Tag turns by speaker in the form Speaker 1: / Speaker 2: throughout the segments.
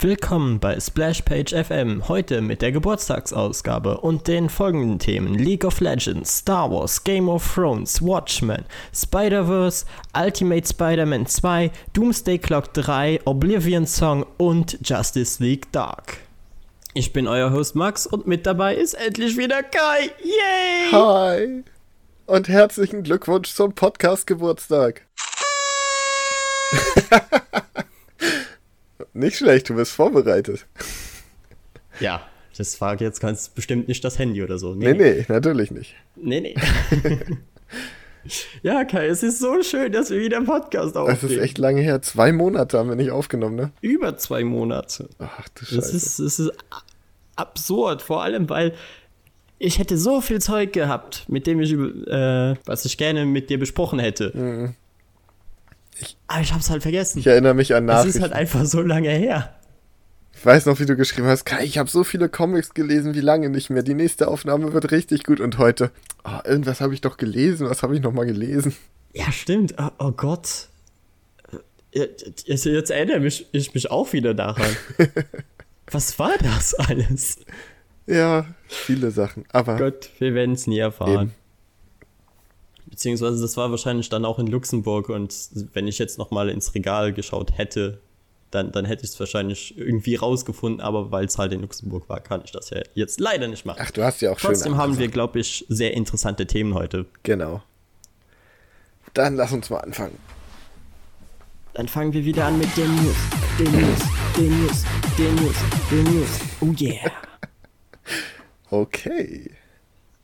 Speaker 1: Willkommen bei Splashpage FM, heute mit der Geburtstagsausgabe und den folgenden Themen League of Legends, Star Wars, Game of Thrones, Watchmen, Spider-Verse, Ultimate Spider-Man 2, Doomsday Clock 3, Oblivion Song und Justice League Dark. Ich bin euer Host Max und mit dabei ist endlich wieder Kai. Yay!
Speaker 2: Hi! Und herzlichen Glückwunsch zum Podcast-Geburtstag. Nicht schlecht, du bist vorbereitet.
Speaker 1: Ja, das war jetzt ganz bestimmt nicht das Handy oder so.
Speaker 2: Nee, nee, nee natürlich nicht.
Speaker 1: Nee, nee. ja, Kai, es ist so schön, dass wir wieder einen Podcast aufnehmen.
Speaker 2: Das ist echt lange her. Zwei Monate haben wir nicht aufgenommen, ne?
Speaker 1: Über zwei Monate.
Speaker 2: Ach du Scheiße.
Speaker 1: Das ist, das ist absurd, vor allem, weil ich hätte so viel Zeug gehabt, mit dem ich, äh, was ich gerne mit dir besprochen hätte. Mhm. Ich, Aber ich hab's halt vergessen.
Speaker 2: Ich erinnere mich an Nachrichten.
Speaker 1: Es ist halt einfach so lange her.
Speaker 2: Ich weiß noch, wie du geschrieben hast, Kai, ich habe so viele Comics gelesen, wie lange nicht mehr. Die nächste Aufnahme wird richtig gut. Und heute, oh, irgendwas habe ich doch gelesen. Was habe ich noch mal gelesen?
Speaker 1: Ja, stimmt. Oh, oh Gott. Jetzt, jetzt erinnere mich, ich mich auch wieder daran. Was war das alles?
Speaker 2: Ja, viele Sachen. Aber
Speaker 1: Gott, wir werden es nie erfahren. Eben. Beziehungsweise das war wahrscheinlich dann auch in Luxemburg und wenn ich jetzt noch mal ins Regal geschaut hätte, dann, dann hätte ich es wahrscheinlich irgendwie rausgefunden, aber weil es halt in Luxemburg war, kann ich das ja jetzt leider nicht machen.
Speaker 2: Ach, du hast ja auch
Speaker 1: schon. Trotzdem haben wir, glaube ich, sehr interessante Themen heute.
Speaker 2: Genau. Dann lass uns mal anfangen.
Speaker 1: Dann fangen wir wieder an mit den News. Den News, den News, den News, den News. Oh yeah.
Speaker 2: okay.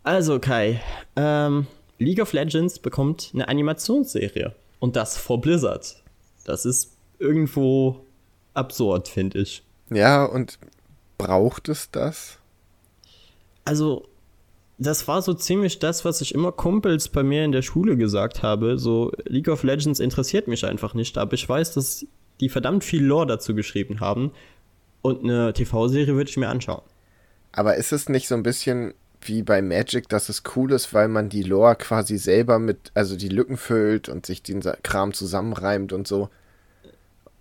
Speaker 1: Also Kai, ähm, League of Legends bekommt eine Animationsserie. Und das vor Blizzard. Das ist irgendwo absurd, finde ich.
Speaker 2: Ja, und braucht es das?
Speaker 1: Also, das war so ziemlich das, was ich immer Kumpels bei mir in der Schule gesagt habe. So, League of Legends interessiert mich einfach nicht, aber ich weiß, dass die verdammt viel Lore dazu geschrieben haben. Und eine TV-Serie würde ich mir anschauen.
Speaker 2: Aber ist es nicht so ein bisschen wie bei Magic, dass es cool ist, weil man die Lore quasi selber mit, also die Lücken füllt und sich den Kram zusammenreimt und so.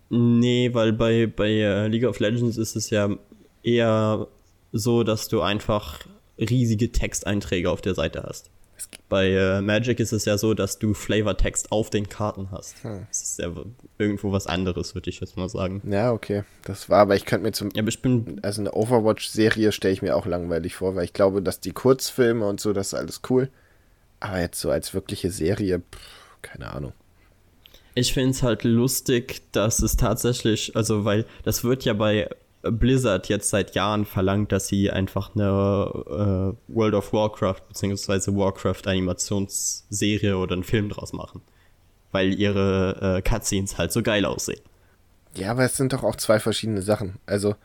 Speaker 1: Nee, weil bei, bei äh, League of Legends ist es ja eher so, dass du einfach riesige Texteinträge auf der Seite hast. Bei äh, Magic ist es ja so, dass du Flavortext auf den Karten hast. Hm. Das ist ja irgendwo was anderes, würde ich jetzt mal sagen.
Speaker 2: Ja, okay. Das war, aber ich könnte mir zum.
Speaker 1: Ja, aber ich bin.
Speaker 2: Also eine Overwatch-Serie stelle ich mir auch langweilig vor, weil ich glaube, dass die Kurzfilme und so, das ist alles cool. Aber jetzt so als wirkliche Serie, pff, keine Ahnung.
Speaker 1: Ich finde es halt lustig, dass es tatsächlich, also weil das wird ja bei Blizzard jetzt seit Jahren verlangt, dass sie einfach eine äh, World of Warcraft bzw. Warcraft Animationsserie oder einen Film draus machen. Weil ihre äh, Cutscenes halt so geil aussehen.
Speaker 2: Ja, aber es sind doch auch zwei verschiedene Sachen. Also,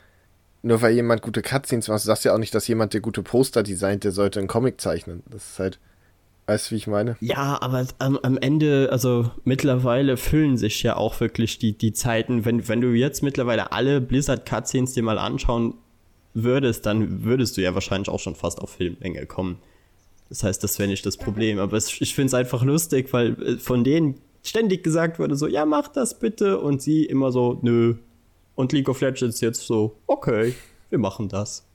Speaker 2: nur weil jemand gute Cutscenes macht, sagst du ja auch nicht, dass jemand, der gute Poster designt, der sollte einen Comic zeichnen. Das ist halt. Weißt du, wie ich meine?
Speaker 1: Ja, aber am, am Ende, also mittlerweile füllen sich ja auch wirklich die, die Zeiten. Wenn, wenn du jetzt mittlerweile alle Blizzard-Cutscenes dir mal anschauen würdest, dann würdest du ja wahrscheinlich auch schon fast auf Filmlänge kommen. Das heißt, das wäre nicht das Problem. Aber es, ich finde es einfach lustig, weil äh, von denen ständig gesagt wurde, so, ja, mach das bitte. Und sie immer so, nö. Und League of Legends jetzt so, okay, wir machen das.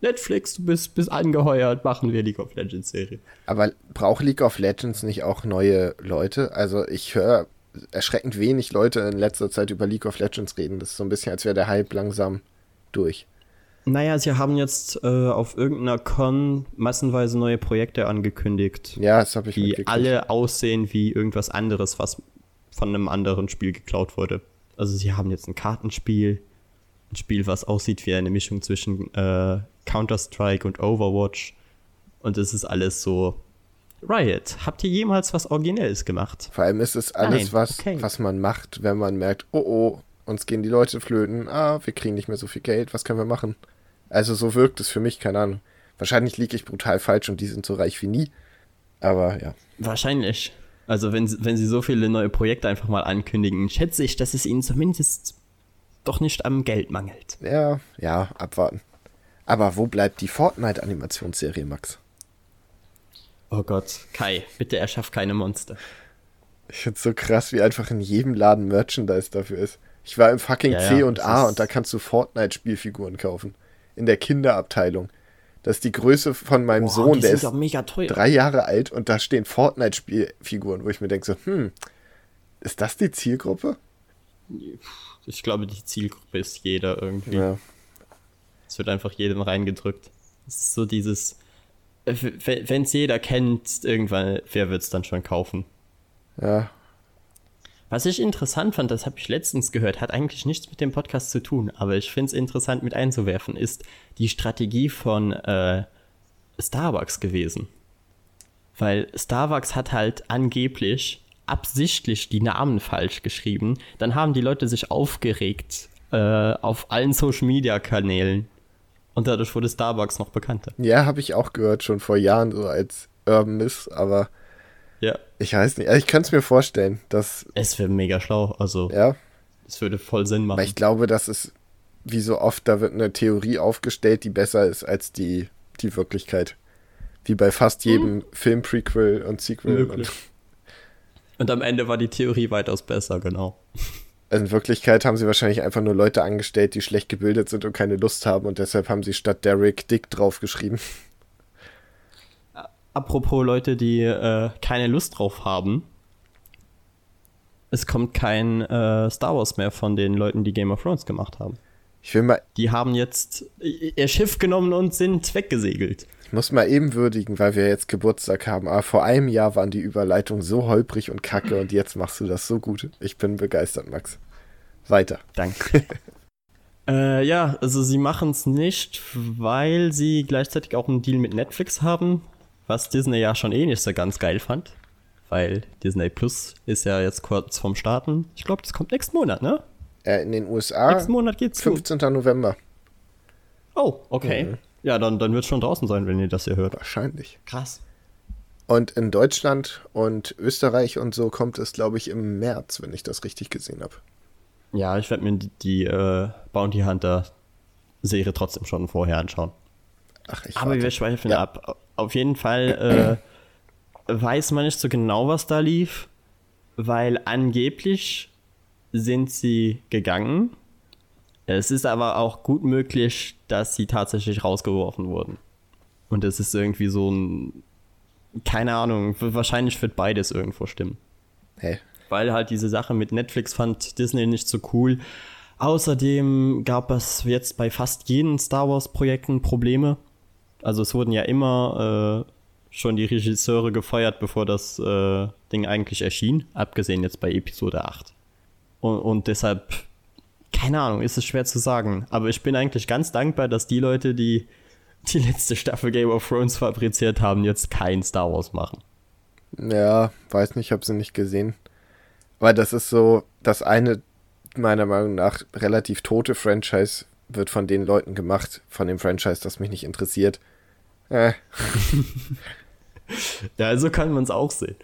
Speaker 1: Netflix, du bist, bist angeheuert, machen wir League of Legends Serie.
Speaker 2: Aber braucht League of Legends nicht auch neue Leute? Also ich höre erschreckend wenig Leute in letzter Zeit über League of Legends reden. Das ist so ein bisschen, als wäre der Hype langsam durch.
Speaker 1: Naja, sie haben jetzt äh, auf irgendeiner Con massenweise neue Projekte angekündigt.
Speaker 2: Ja, das habe ich
Speaker 1: Die alle aussehen wie irgendwas anderes, was von einem anderen Spiel geklaut wurde. Also sie haben jetzt ein Kartenspiel, ein Spiel, was aussieht wie eine Mischung zwischen äh, Counter-Strike und Overwatch. Und es ist alles so. Riot, habt ihr jemals was Originelles gemacht?
Speaker 2: Vor allem ist es alles, Nein. was, okay. was man macht, wenn man merkt, oh oh, uns gehen die Leute flöten, ah, wir kriegen nicht mehr so viel Geld, was können wir machen? Also so wirkt es für mich, keine Ahnung. Wahrscheinlich liege ich brutal falsch und die sind so reich wie nie. Aber ja.
Speaker 1: Wahrscheinlich. Also wenn, wenn sie so viele neue Projekte einfach mal ankündigen, schätze ich, dass es ihnen zumindest doch nicht am Geld mangelt.
Speaker 2: Ja, ja, abwarten. Aber wo bleibt die Fortnite-Animationsserie, Max?
Speaker 1: Oh Gott, Kai, bitte erschaff keine Monster.
Speaker 2: Ich find's so krass, wie einfach in jedem Laden Merchandise dafür ist. Ich war im fucking ja, C und A und da kannst du Fortnite-Spielfiguren kaufen. In der Kinderabteilung. Das ist die Größe von meinem Boah, Sohn, der ist drei Jahre alt und da stehen Fortnite-Spielfiguren, wo ich mir denke so, hm, ist das die Zielgruppe?
Speaker 1: Ich glaube, die Zielgruppe ist jeder irgendwie. Ja. Es wird einfach jedem reingedrückt. Es ist so dieses, äh, wenn es jeder kennt, irgendwann, wer wird es dann schon kaufen?
Speaker 2: Ja.
Speaker 1: Was ich interessant fand, das habe ich letztens gehört, hat eigentlich nichts mit dem Podcast zu tun, aber ich finde es interessant mit einzuwerfen, ist die Strategie von äh, Starbucks gewesen. Weil Starbucks hat halt angeblich absichtlich die Namen falsch geschrieben. Dann haben die Leute sich aufgeregt äh, auf allen Social Media Kanälen. Und dadurch wurde Starbucks noch bekannter.
Speaker 2: Ja, habe ich auch gehört, schon vor Jahren so als Urban Myth, aber
Speaker 1: ja.
Speaker 2: Ich weiß nicht. Also ich könnte es mir vorstellen, dass.
Speaker 1: Es wäre mega schlau. Also.
Speaker 2: Ja.
Speaker 1: Es würde voll Sinn machen.
Speaker 2: Aber ich glaube, das ist, wie so oft, da wird eine Theorie aufgestellt, die besser ist als die, die Wirklichkeit. Wie bei fast hm. jedem hm. Film-Prequel und Sequel.
Speaker 1: Und, und am Ende war die Theorie weitaus besser, genau.
Speaker 2: Also in Wirklichkeit haben sie wahrscheinlich einfach nur Leute angestellt, die schlecht gebildet sind und keine Lust haben und deshalb haben sie statt Derek Dick draufgeschrieben.
Speaker 1: Apropos Leute, die äh, keine Lust drauf haben. Es kommt kein äh, Star Wars mehr von den Leuten, die Game of Thrones gemacht haben.
Speaker 2: Ich will mal.
Speaker 1: Die haben jetzt ihr Schiff genommen und sind weggesegelt.
Speaker 2: Ich muss mal eben würdigen, weil wir jetzt Geburtstag haben. Aber vor einem Jahr waren die Überleitungen so holprig und kacke und jetzt machst du das so gut. Ich bin begeistert, Max. Weiter.
Speaker 1: Danke. äh, ja, also sie machen es nicht, weil sie gleichzeitig auch einen Deal mit Netflix haben was Disney ja schon eh nicht so ganz geil fand. Weil Disney Plus ist ja jetzt kurz vorm Starten. Ich glaube, das kommt nächsten Monat, ne?
Speaker 2: Äh, in den USA.
Speaker 1: Nächsten Monat geht's
Speaker 2: 15. Zu. November.
Speaker 1: Oh, okay. Mhm. Ja, dann, dann wird es schon draußen sein, wenn ihr das hier hört.
Speaker 2: Wahrscheinlich.
Speaker 1: Krass.
Speaker 2: Und in Deutschland und Österreich und so kommt es, glaube ich, im März, wenn ich das richtig gesehen habe.
Speaker 1: Ja, ich werde mir die, die äh, Bounty Hunter Serie trotzdem schon vorher anschauen. Ach, ich Aber warte. wir schweifen ja. ab. Auf jeden Fall äh, weiß man nicht so genau, was da lief, weil angeblich sind sie gegangen. Es ist aber auch gut möglich, dass sie tatsächlich rausgeworfen wurden. Und es ist irgendwie so ein. Keine Ahnung, wahrscheinlich wird beides irgendwo stimmen.
Speaker 2: Hey.
Speaker 1: Weil halt diese Sache mit Netflix fand Disney nicht so cool. Außerdem gab es jetzt bei fast jeden Star Wars-Projekten Probleme. Also es wurden ja immer äh, schon die Regisseure gefeuert, bevor das äh, Ding eigentlich erschien, abgesehen jetzt bei Episode 8. Und, und deshalb, keine Ahnung, ist es schwer zu sagen. Aber ich bin eigentlich ganz dankbar, dass die Leute, die die letzte Staffel Game of Thrones fabriziert haben, jetzt kein Star Wars machen.
Speaker 2: Ja, weiß nicht, ich habe sie nicht gesehen. Weil das ist so, das eine meiner Meinung nach relativ tote Franchise wird von den Leuten gemacht, von dem Franchise, das mich nicht interessiert. Äh.
Speaker 1: ja, also kann man es auch sehen.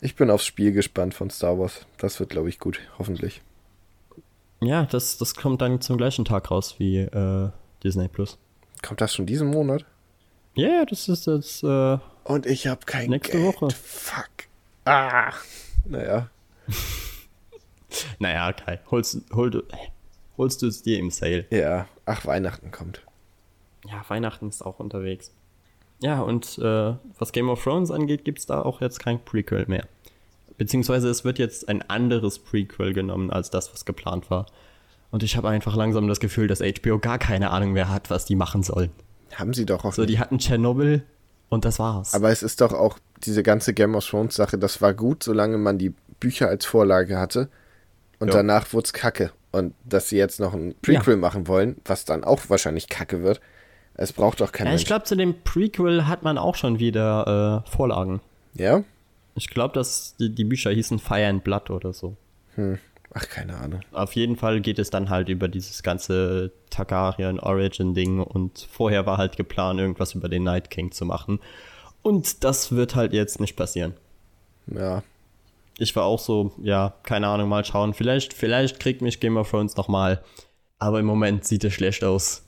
Speaker 2: Ich bin aufs Spiel gespannt von Star Wars. Das wird, glaube ich, gut, hoffentlich.
Speaker 1: Ja, das, das kommt dann zum gleichen Tag raus wie äh, Disney Plus.
Speaker 2: Kommt das schon diesen Monat?
Speaker 1: Ja, yeah, das ist jetzt. Äh,
Speaker 2: Und ich habe kein
Speaker 1: nächste Geld. Woche.
Speaker 2: Fuck. Ah. Naja.
Speaker 1: naja, Kai, holst, hol, holst du es dir im Sale.
Speaker 2: Ja, ach, Weihnachten kommt.
Speaker 1: Ja, Weihnachten ist auch unterwegs. Ja, und äh, was Game of Thrones angeht, gibt es da auch jetzt kein Prequel mehr. Beziehungsweise es wird jetzt ein anderes Prequel genommen als das, was geplant war. Und ich habe einfach langsam das Gefühl, dass HBO gar keine Ahnung mehr hat, was die machen sollen.
Speaker 2: Haben sie doch auch.
Speaker 1: So, nicht. die hatten Tschernobyl und das war's.
Speaker 2: Aber es ist doch auch diese ganze Game of Thrones Sache, das war gut, solange man die Bücher als Vorlage hatte. Und jo. danach wurde es kacke. Und dass sie jetzt noch ein Prequel ja. machen wollen, was dann auch wahrscheinlich kacke wird, es braucht doch kein
Speaker 1: ja, Ich glaube, zu dem Prequel hat man auch schon wieder äh, Vorlagen.
Speaker 2: Ja?
Speaker 1: Ich glaube, dass die, die, Bücher hießen Fire and Blood oder so.
Speaker 2: Hm. Ach, keine Ahnung.
Speaker 1: Auf jeden Fall geht es dann halt über dieses ganze Targaryen Origin Ding und vorher war halt geplant, irgendwas über den Night King zu machen. Und das wird halt jetzt nicht passieren.
Speaker 2: Ja,
Speaker 1: ich war auch so, ja, keine Ahnung, mal schauen. Vielleicht, vielleicht kriegt mich Game of Thrones nochmal. Aber im Moment sieht es schlecht aus.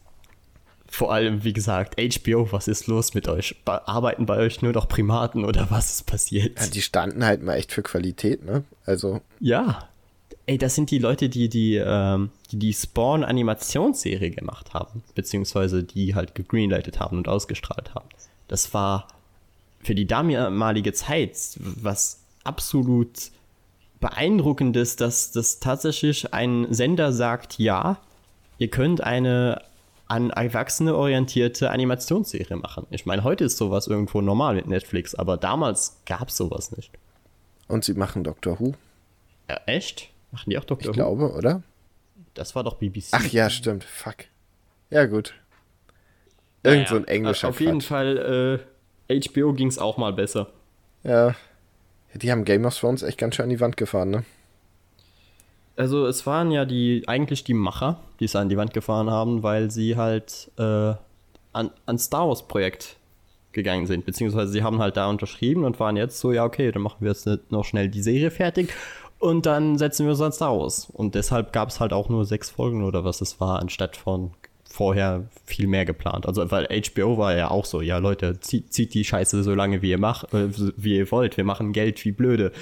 Speaker 1: Vor allem, wie gesagt, HBO, was ist los mit euch? Arbeiten bei euch nur noch Primaten oder was ist passiert?
Speaker 2: Ja, die standen halt mal echt für Qualität, ne? Also.
Speaker 1: Ja. ey, das sind die Leute, die die, ähm, die, die Spawn-Animationsserie gemacht haben, beziehungsweise die halt gegreenlightet haben und ausgestrahlt haben. Das war für die damalige Zeit was absolut beeindruckendes, dass das tatsächlich ein Sender sagt, ja, ihr könnt eine an Erwachsene orientierte Animationsserie machen. Ich meine, heute ist sowas irgendwo normal mit Netflix, aber damals gab es sowas nicht.
Speaker 2: Und sie machen Doctor Who.
Speaker 1: Ja, echt? Machen die auch Doctor
Speaker 2: ich Who? Ich glaube, oder?
Speaker 1: Das war doch BBC.
Speaker 2: Ach ja, stimmt. Fuck. Ja, gut. Irgend naja, so ein englischer
Speaker 1: Auf Quatsch. jeden Fall, äh, HBO ging es auch mal besser.
Speaker 2: Ja. Die haben Game of Thrones echt ganz schön an die Wand gefahren, ne?
Speaker 1: Also es waren ja die eigentlich die Macher, die es an die Wand gefahren haben, weil sie halt äh, an, an Star Wars Projekt gegangen sind, beziehungsweise sie haben halt da unterschrieben und waren jetzt so, ja okay, dann machen wir jetzt noch schnell die Serie fertig und dann setzen wir uns an Star Wars. Und deshalb gab es halt auch nur sechs Folgen oder was es war, anstatt von vorher viel mehr geplant. Also weil HBO war ja auch so, ja Leute, zieht, zieht die Scheiße so lange wie ihr macht, äh, wie ihr wollt, wir machen Geld wie blöde.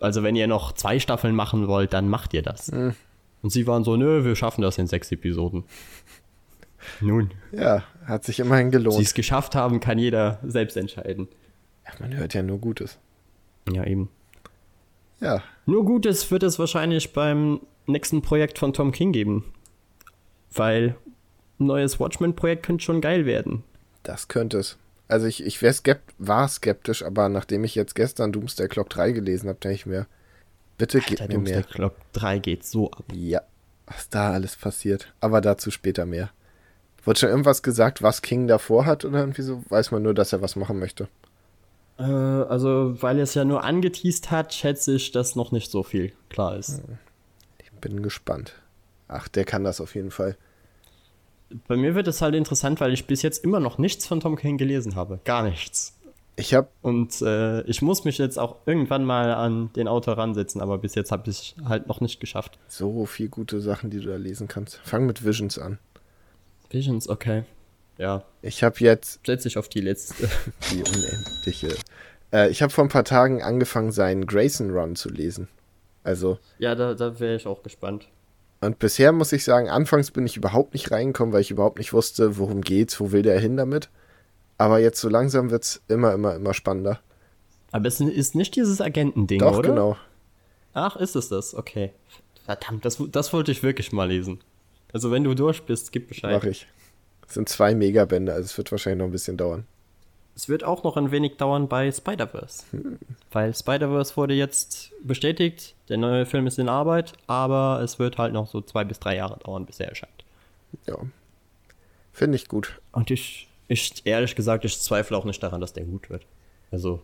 Speaker 1: Also wenn ihr noch zwei Staffeln machen wollt, dann macht ihr das. Mhm. Und sie waren so, nö, wir schaffen das in sechs Episoden. Nun.
Speaker 2: Ja, hat sich immerhin gelohnt.
Speaker 1: Sie es geschafft haben, kann jeder selbst entscheiden.
Speaker 2: Ja, man hört ja nur Gutes.
Speaker 1: Ja, eben.
Speaker 2: Ja.
Speaker 1: Nur Gutes wird es wahrscheinlich beim nächsten Projekt von Tom King geben. Weil ein neues Watchmen-Projekt könnte schon geil werden.
Speaker 2: Das könnte es. Also ich, ich skept, war skeptisch, aber nachdem ich jetzt gestern Doomsday Clock 3 gelesen habe, denke ich mir, bitte Alter, gib mir Doomsday mehr.
Speaker 1: Clock 3 geht so ab.
Speaker 2: Ja, was da alles passiert. Aber dazu später mehr. Wurde schon irgendwas gesagt, was King davor hat oder irgendwie so? Weiß man nur, dass er was machen möchte.
Speaker 1: Äh, also, weil er es ja nur angeteased hat, schätze ich, dass noch nicht so viel klar ist. Hm.
Speaker 2: Ich bin gespannt. Ach, der kann das auf jeden Fall
Speaker 1: bei mir wird es halt interessant, weil ich bis jetzt immer noch nichts von Tom King gelesen habe. Gar nichts.
Speaker 2: Ich habe
Speaker 1: und äh, ich muss mich jetzt auch irgendwann mal an den Autor ransetzen, aber bis jetzt habe ich es halt noch nicht geschafft.
Speaker 2: So viel gute Sachen, die du da lesen kannst. Fang mit Visions an.
Speaker 1: Visions, okay. Ja.
Speaker 2: Ich habe jetzt
Speaker 1: setze ich auf die letzte.
Speaker 2: die unendliche. Äh, ich habe vor ein paar Tagen angefangen, seinen Grayson Run zu lesen. Also.
Speaker 1: Ja, da, da wäre ich auch gespannt.
Speaker 2: Und bisher muss ich sagen, anfangs bin ich überhaupt nicht reingekommen, weil ich überhaupt nicht wusste, worum geht's, wo will der hin damit. Aber jetzt so langsam wird's immer, immer, immer spannender.
Speaker 1: Aber es ist nicht dieses Agentending,
Speaker 2: Doch, oder? genau.
Speaker 1: Ach, ist es das? Okay. Verdammt, das, das wollte ich wirklich mal lesen. Also wenn du durch bist, gib Bescheid.
Speaker 2: Mach ich. Es sind zwei Megabände, also es wird wahrscheinlich noch ein bisschen dauern.
Speaker 1: Es wird auch noch ein wenig dauern bei Spider-Verse. Hm. Weil Spider-Verse wurde jetzt bestätigt, der neue Film ist in Arbeit, aber es wird halt noch so zwei bis drei Jahre dauern, bis er erscheint.
Speaker 2: Ja. Finde ich gut.
Speaker 1: Und ich, ich, ehrlich gesagt, ich zweifle auch nicht daran, dass der gut wird. Also,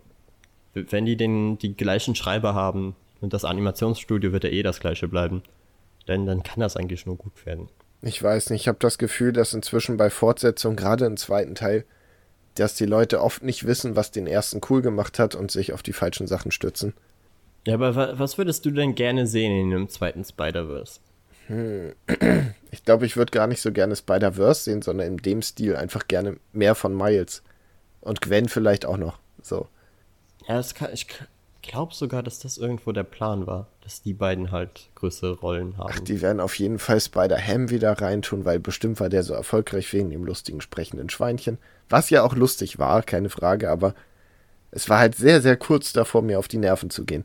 Speaker 1: wenn die den, die gleichen Schreiber haben und das Animationsstudio wird ja eh das gleiche bleiben, dann, dann kann das eigentlich nur gut werden.
Speaker 2: Ich weiß nicht, ich habe das Gefühl, dass inzwischen bei Fortsetzung, gerade im zweiten Teil, dass die Leute oft nicht wissen, was den ersten cool gemacht hat und sich auf die falschen Sachen stützen.
Speaker 1: Ja, aber was würdest du denn gerne sehen in einem zweiten Spider-Verse?
Speaker 2: Hm. Ich glaube, ich würde gar nicht so gerne Spider-Verse sehen, sondern in dem Stil einfach gerne mehr von Miles. Und Gwen vielleicht auch noch. So.
Speaker 1: Ja, kann, ich glaube sogar, dass das irgendwo der Plan war, dass die beiden halt größere Rollen haben. Ach,
Speaker 2: die werden auf jeden Fall Spider-Ham wieder reintun, weil bestimmt war der so erfolgreich wegen dem lustigen sprechenden Schweinchen. Was ja auch lustig war, keine Frage, aber es war halt sehr, sehr kurz davor, mir auf die Nerven zu gehen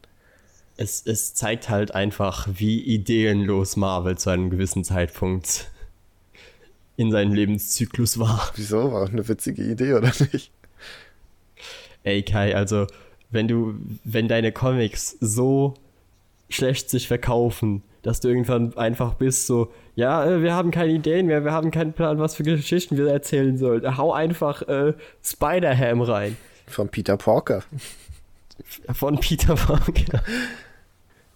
Speaker 1: es, es zeigt halt einfach, wie ideenlos Marvel zu einem gewissen Zeitpunkt in seinem Lebenszyklus war.
Speaker 2: Wieso? War auch eine witzige Idee, oder nicht?
Speaker 1: Ey, Kai, also, wenn du, wenn deine Comics so schlecht sich verkaufen, dass du irgendwann einfach bist so, ja, äh, wir haben keine Ideen mehr, wir haben keinen Plan, was für Geschichten wir erzählen sollen. Hau einfach äh, Spider-Ham rein.
Speaker 2: Von Peter Parker.
Speaker 1: Von Peter Parker.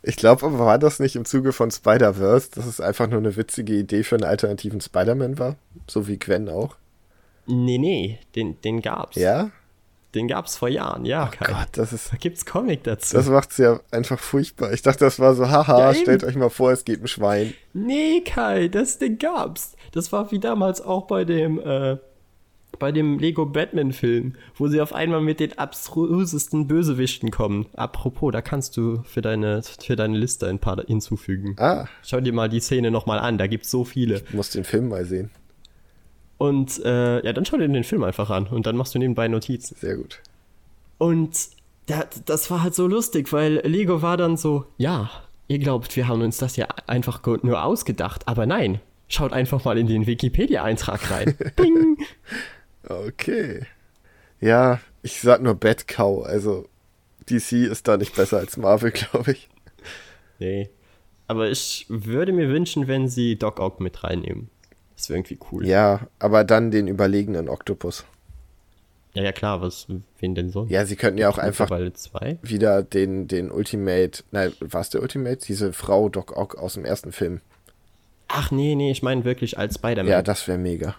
Speaker 2: Ich glaube aber, war das nicht im Zuge von Spider-Verse, dass es einfach nur eine witzige Idee für einen alternativen Spider-Man war? So wie Gwen auch?
Speaker 1: Nee, nee, den, den gab's.
Speaker 2: Ja?
Speaker 1: Den gab's vor Jahren, ja.
Speaker 2: Oh Gott, das ist.
Speaker 1: Da gibt's Comic dazu.
Speaker 2: Das macht's ja einfach furchtbar. Ich dachte, das war so, haha, ja, stellt euch mal vor, es geht ein Schwein.
Speaker 1: Nee, Kai, das Ding gab's. Das war wie damals auch bei dem, äh, bei dem Lego Batman Film, wo sie auf einmal mit den abstrusesten Bösewichten kommen. Apropos, da kannst du für deine, für deine Liste ein paar hinzufügen.
Speaker 2: Ah.
Speaker 1: Schau dir mal die Szene nochmal an, da gibt's so viele.
Speaker 2: Ich muss den Film mal sehen.
Speaker 1: Und äh, ja, dann schau dir den Film einfach an und dann machst du nebenbei Notizen.
Speaker 2: Sehr gut.
Speaker 1: Und da, das war halt so lustig, weil Lego war dann so, ja, ihr glaubt, wir haben uns das ja einfach nur ausgedacht, aber nein, schaut einfach mal in den Wikipedia-Eintrag rein. Bing!
Speaker 2: Okay. Ja, ich sag nur Bad Cow, also DC ist da nicht besser als Marvel, glaube ich.
Speaker 1: Nee. Aber ich würde mir wünschen, wenn sie Doc Ock mit reinnehmen. Das wäre irgendwie cool.
Speaker 2: Ja, aber dann den überlegenen Oktopus.
Speaker 1: Ja, ja, klar, was, wen denn so?
Speaker 2: Ja, sie könnten ja auch einfach
Speaker 1: zwei?
Speaker 2: wieder den, den Ultimate, nein, war es der Ultimate? Diese Frau Doc Ock aus dem ersten Film.
Speaker 1: Ach nee, nee, ich meine wirklich als Spider-Man.
Speaker 2: Ja, das wäre mega.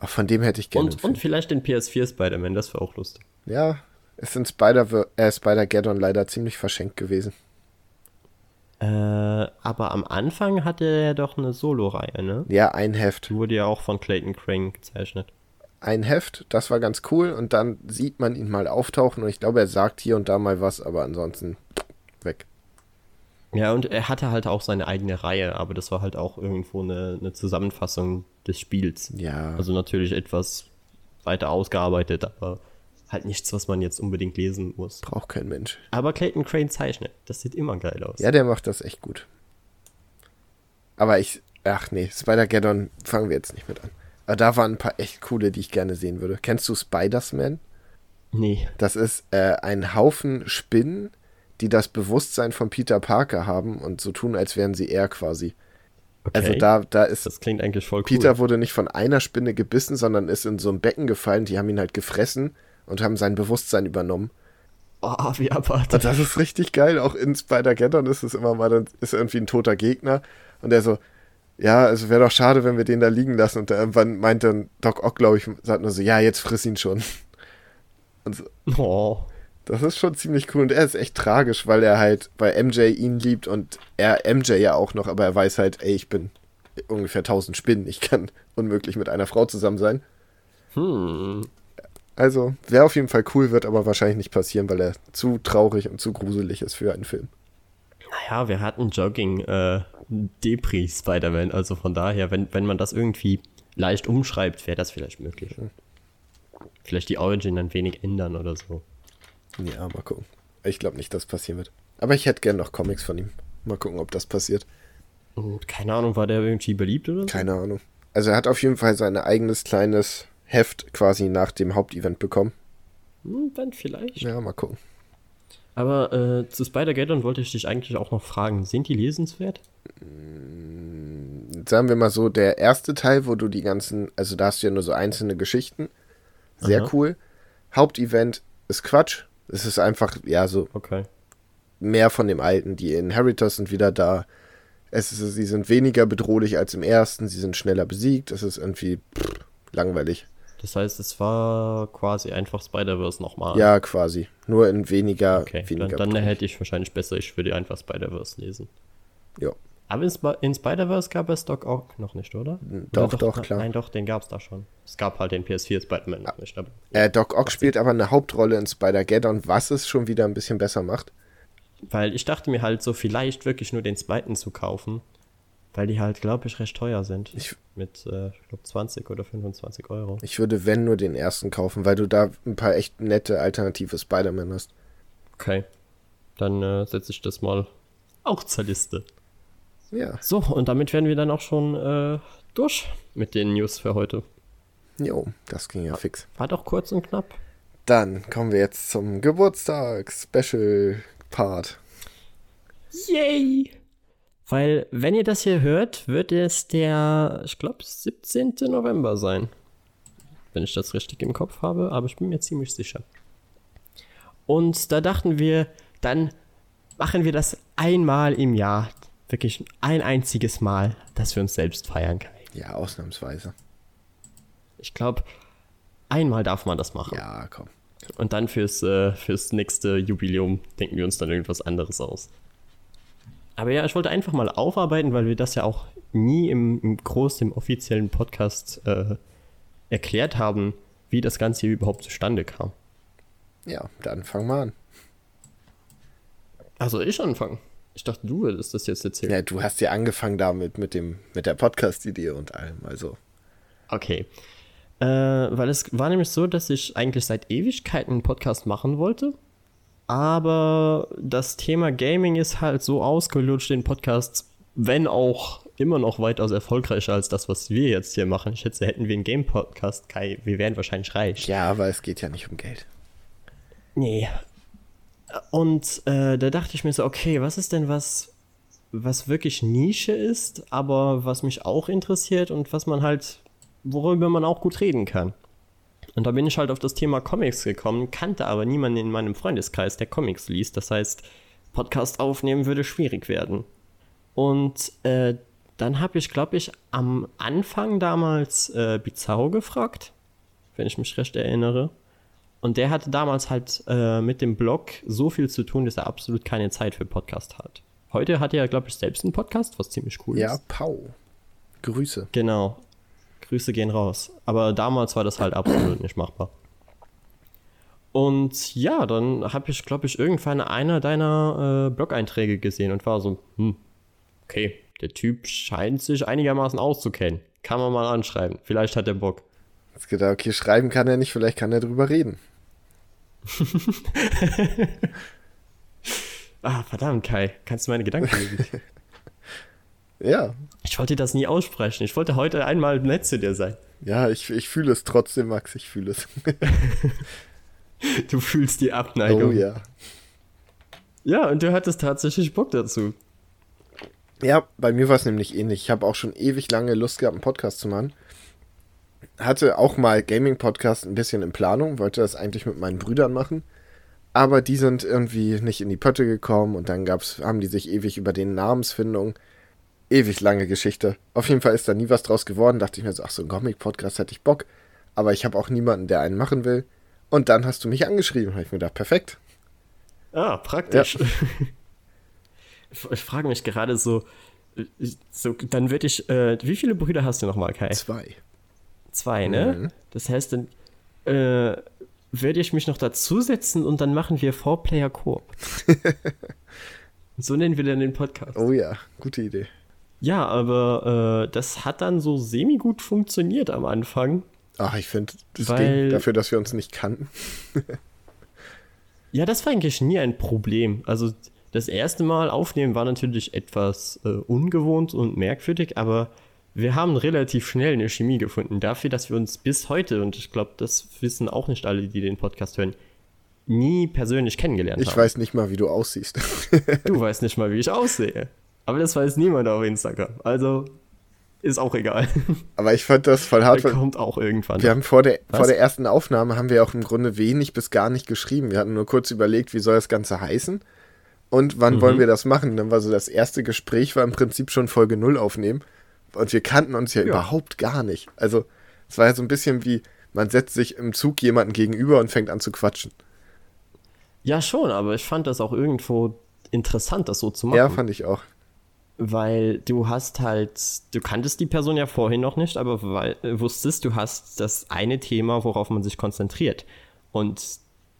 Speaker 2: Ach, von dem hätte ich gerne.
Speaker 1: Und, und vielleicht den PS4 Spider-Man, das wäre auch lustig.
Speaker 2: Ja, es sind Spider äh, Spider-Geddon leider ziemlich verschenkt gewesen.
Speaker 1: Äh, aber am Anfang hatte er doch eine Solo-Reihe, ne?
Speaker 2: Ja, ein Heft.
Speaker 1: Wurde ja auch von Clayton Crane gezeichnet.
Speaker 2: Ein Heft, das war ganz cool und dann sieht man ihn mal auftauchen und ich glaube, er sagt hier und da mal was, aber ansonsten weg.
Speaker 1: Ja, und er hatte halt auch seine eigene Reihe, aber das war halt auch irgendwo eine, eine Zusammenfassung des Spiels.
Speaker 2: Ja.
Speaker 1: Also natürlich etwas weiter ausgearbeitet, aber halt nichts, was man jetzt unbedingt lesen muss.
Speaker 2: Braucht kein Mensch.
Speaker 1: Aber Clayton Crane zeichnet. Das sieht immer geil aus.
Speaker 2: Ja, der macht das echt gut. Aber ich, ach nee, Spider-Geddon fangen wir jetzt nicht mit an. Aber da waren ein paar echt coole, die ich gerne sehen würde. Kennst du Spider-Man?
Speaker 1: Nee.
Speaker 2: Das ist äh, ein Haufen Spinnen, die das Bewusstsein von Peter Parker haben und so tun, als wären sie er quasi. Okay. Also da, da ist.
Speaker 1: Das klingt eigentlich voll cool.
Speaker 2: Peter wurde nicht von einer Spinne gebissen, sondern ist in so ein Becken gefallen. Die haben ihn halt gefressen und haben sein Bewusstsein übernommen.
Speaker 1: Oh, wie abartig.
Speaker 2: Und das ist richtig geil. Auch in Spider-Geddon ist es immer mal, dann ist irgendwie ein toter Gegner. Und der so, ja, es wäre doch schade, wenn wir den da liegen lassen. Und irgendwann meint dann Doc Ock, glaube ich, sagt nur so, ja, jetzt friss ihn schon. Und so.
Speaker 1: Oh.
Speaker 2: Das ist schon ziemlich cool und er ist echt tragisch, weil er halt bei MJ ihn liebt und er MJ ja auch noch, aber er weiß halt, ey, ich bin ungefähr 1000 Spinnen, ich kann unmöglich mit einer Frau zusammen sein.
Speaker 1: Hm.
Speaker 2: Also, wäre auf jeden Fall cool, wird aber wahrscheinlich nicht passieren, weil er zu traurig und zu gruselig ist für einen Film.
Speaker 1: Naja, wir hatten Jogging äh, Depri Spider-Man, also von daher, wenn, wenn man das irgendwie leicht umschreibt, wäre das vielleicht möglich. Mhm. Vielleicht die Origin ein wenig ändern oder so.
Speaker 2: Ja, mal gucken. Ich glaube nicht, dass das passieren wird. Aber ich hätte gern noch Comics von ihm. Mal gucken, ob das passiert.
Speaker 1: Und keine Ahnung, war der irgendwie beliebt oder so?
Speaker 2: Keine Ahnung. Also er hat auf jeden Fall sein eigenes kleines Heft quasi nach dem Hauptevent bekommen.
Speaker 1: Hm, dann vielleicht.
Speaker 2: Ja, mal gucken.
Speaker 1: Aber äh, zu Spider-Geddon wollte ich dich eigentlich auch noch fragen. Sind die lesenswert?
Speaker 2: Hm, sagen wir mal so, der erste Teil, wo du die ganzen, also da hast du ja nur so einzelne Geschichten. Sehr Aha. cool. Hauptevent ist Quatsch. Es ist einfach, ja, so
Speaker 1: okay.
Speaker 2: mehr von dem Alten. Die Inheritors sind wieder da. Es ist, sie sind weniger bedrohlich als im ersten. Sie sind schneller besiegt. Es ist irgendwie pff, langweilig.
Speaker 1: Das heißt, es war quasi einfach Spider-Verse nochmal.
Speaker 2: Ja, quasi. Nur in weniger.
Speaker 1: Okay,
Speaker 2: weniger
Speaker 1: dann, dann hätte ich wahrscheinlich besser, ich würde einfach Spider-Verse lesen.
Speaker 2: Ja.
Speaker 1: Aber in, Sp in Spider-Verse gab es Doc Ock noch nicht, oder?
Speaker 2: Doch, oder doch, doch, klar.
Speaker 1: Nein, doch, den gab es da schon. Es gab halt den PS4 Spider-Man noch nicht. Aber,
Speaker 2: äh, Doc Ock spielt aber eine Hauptrolle in Spider-Geddon, was es schon wieder ein bisschen besser macht.
Speaker 1: Weil ich dachte mir halt so, vielleicht wirklich nur den zweiten zu kaufen, weil die halt, glaube ich, recht teuer sind.
Speaker 2: Ich,
Speaker 1: Mit, äh, ich glaube, 20 oder 25 Euro.
Speaker 2: Ich würde, wenn, nur den ersten kaufen, weil du da ein paar echt nette alternative Spider-Man hast.
Speaker 1: Okay. Dann äh, setze ich das mal auch zur Liste.
Speaker 2: Ja.
Speaker 1: So, und damit wären wir dann auch schon äh, durch mit den News für heute.
Speaker 2: Jo, das ging ja fix.
Speaker 1: War doch kurz und knapp.
Speaker 2: Dann kommen wir jetzt zum Geburtstag-Special-Part.
Speaker 1: Yay! Weil, wenn ihr das hier hört, wird es der, ich glaube, 17. November sein. Wenn ich das richtig im Kopf habe, aber ich bin mir ziemlich sicher. Und da dachten wir, dann machen wir das einmal im Jahr wirklich ein einziges Mal, dass wir uns selbst feiern können.
Speaker 2: Ja, ausnahmsweise.
Speaker 1: Ich glaube, einmal darf man das machen.
Speaker 2: Ja, komm.
Speaker 1: Und dann fürs, äh, fürs nächste Jubiläum denken wir uns dann irgendwas anderes aus. Aber ja, ich wollte einfach mal aufarbeiten, weil wir das ja auch nie im, im groß, im offiziellen Podcast äh, erklärt haben, wie das Ganze hier überhaupt zustande kam.
Speaker 2: Ja, dann fang mal an.
Speaker 1: Also ich anfangen. Ich dachte, du würdest das jetzt erzählen.
Speaker 2: Ja, du hast ja angefangen damit mit dem mit der Podcast-Idee und allem, also.
Speaker 1: Okay. Äh, weil es war nämlich so, dass ich eigentlich seit Ewigkeiten einen Podcast machen wollte. Aber das Thema Gaming ist halt so ausgelutscht in Podcasts, wenn auch immer noch weitaus erfolgreicher als das, was wir jetzt hier machen. Ich schätze, hätten wir einen Game-Podcast, Kai, wir wären wahrscheinlich reich.
Speaker 2: Ja, aber es geht ja nicht um Geld.
Speaker 1: Nee. Und äh, da dachte ich mir so, okay, was ist denn was, was wirklich Nische ist, aber was mich auch interessiert und was man halt, worüber man auch gut reden kann. Und da bin ich halt auf das Thema Comics gekommen, kannte aber niemanden in meinem Freundeskreis, der Comics liest. Das heißt, Podcast aufnehmen würde schwierig werden. Und äh, dann habe ich, glaube ich, am Anfang damals äh, Bizarro gefragt, wenn ich mich recht erinnere. Und der hatte damals halt äh, mit dem Blog so viel zu tun, dass er absolut keine Zeit für Podcast hat. Heute hat er, glaube ich, selbst einen Podcast, was ziemlich cool
Speaker 2: ja,
Speaker 1: ist.
Speaker 2: Ja, Pau. Grüße.
Speaker 1: Genau. Grüße gehen raus. Aber damals war das halt absolut nicht machbar. Und ja, dann habe ich, glaube ich, irgendwann einer deiner äh, Blog-Einträge gesehen und war so, hm, okay, der Typ scheint sich einigermaßen auszukennen. Kann man mal anschreiben. Vielleicht hat er Bock.
Speaker 2: Jetzt gedacht, okay, schreiben kann er nicht, vielleicht kann er drüber reden.
Speaker 1: ah, verdammt, Kai. Kannst du meine Gedanken lesen?
Speaker 2: ja.
Speaker 1: Ich wollte das nie aussprechen. Ich wollte heute einmal nett zu dir sein.
Speaker 2: Ja, ich, ich fühle es trotzdem, Max. Ich fühle es.
Speaker 1: du fühlst die Abneigung.
Speaker 2: Oh ja.
Speaker 1: Ja, und du hattest tatsächlich Bock dazu.
Speaker 2: Ja, bei mir war es nämlich ähnlich. Ich habe auch schon ewig lange Lust gehabt, einen Podcast zu machen. Hatte auch mal Gaming-Podcast ein bisschen in Planung, wollte das eigentlich mit meinen Brüdern machen. Aber die sind irgendwie nicht in die Pötte gekommen und dann gab's, haben die sich ewig über den Namensfindung. Ewig lange Geschichte. Auf jeden Fall ist da nie was draus geworden. Dachte ich mir so, ach, so ein Comic-Podcast hätte ich Bock. Aber ich habe auch niemanden, der einen machen will. Und dann hast du mich angeschrieben. Habe ich mir gedacht, perfekt.
Speaker 1: Ah, praktisch. Ja. ich frage mich gerade so, so dann würde ich, äh, wie viele Brüder hast du nochmal, Kai?
Speaker 2: Zwei.
Speaker 1: Zwei, ne? Mhm. Das heißt, dann äh, würde ich mich noch dazusetzen und dann machen wir Four-Player Koop. so nennen wir dann den Podcast.
Speaker 2: Oh ja, gute Idee.
Speaker 1: Ja, aber äh, das hat dann so semi-gut funktioniert am Anfang.
Speaker 2: Ach, ich finde, das weil, ging dafür, dass wir uns nicht kannten.
Speaker 1: ja, das war eigentlich nie ein Problem. Also das erste Mal aufnehmen war natürlich etwas äh, ungewohnt und merkwürdig, aber wir haben relativ schnell eine Chemie gefunden. Dafür, dass wir uns bis heute, und ich glaube, das wissen auch nicht alle, die den Podcast hören, nie persönlich kennengelernt
Speaker 2: ich
Speaker 1: haben.
Speaker 2: Ich weiß nicht mal, wie du aussiehst.
Speaker 1: du weißt nicht mal, wie ich aussehe. Aber das weiß niemand auf Instagram. Also ist auch egal.
Speaker 2: Aber ich fand das voll hart.
Speaker 1: Der kommt auch irgendwann.
Speaker 2: Wir haben vor der, vor der ersten Aufnahme haben wir auch im Grunde wenig bis gar nicht geschrieben. Wir hatten nur kurz überlegt, wie soll das Ganze heißen und wann mhm. wollen wir das machen? Dann war so das erste Gespräch war im Prinzip schon Folge 0 aufnehmen und wir kannten uns ja, ja. überhaupt gar nicht. Also es war ja so ein bisschen wie, man setzt sich im Zug jemanden gegenüber und fängt an zu quatschen.
Speaker 1: Ja, schon, aber ich fand das auch irgendwo interessant, das so zu machen.
Speaker 2: Ja, fand ich auch.
Speaker 1: Weil du hast halt, du kanntest die Person ja vorhin noch nicht, aber weil, äh, wusstest, du hast das eine Thema, worauf man sich konzentriert. Und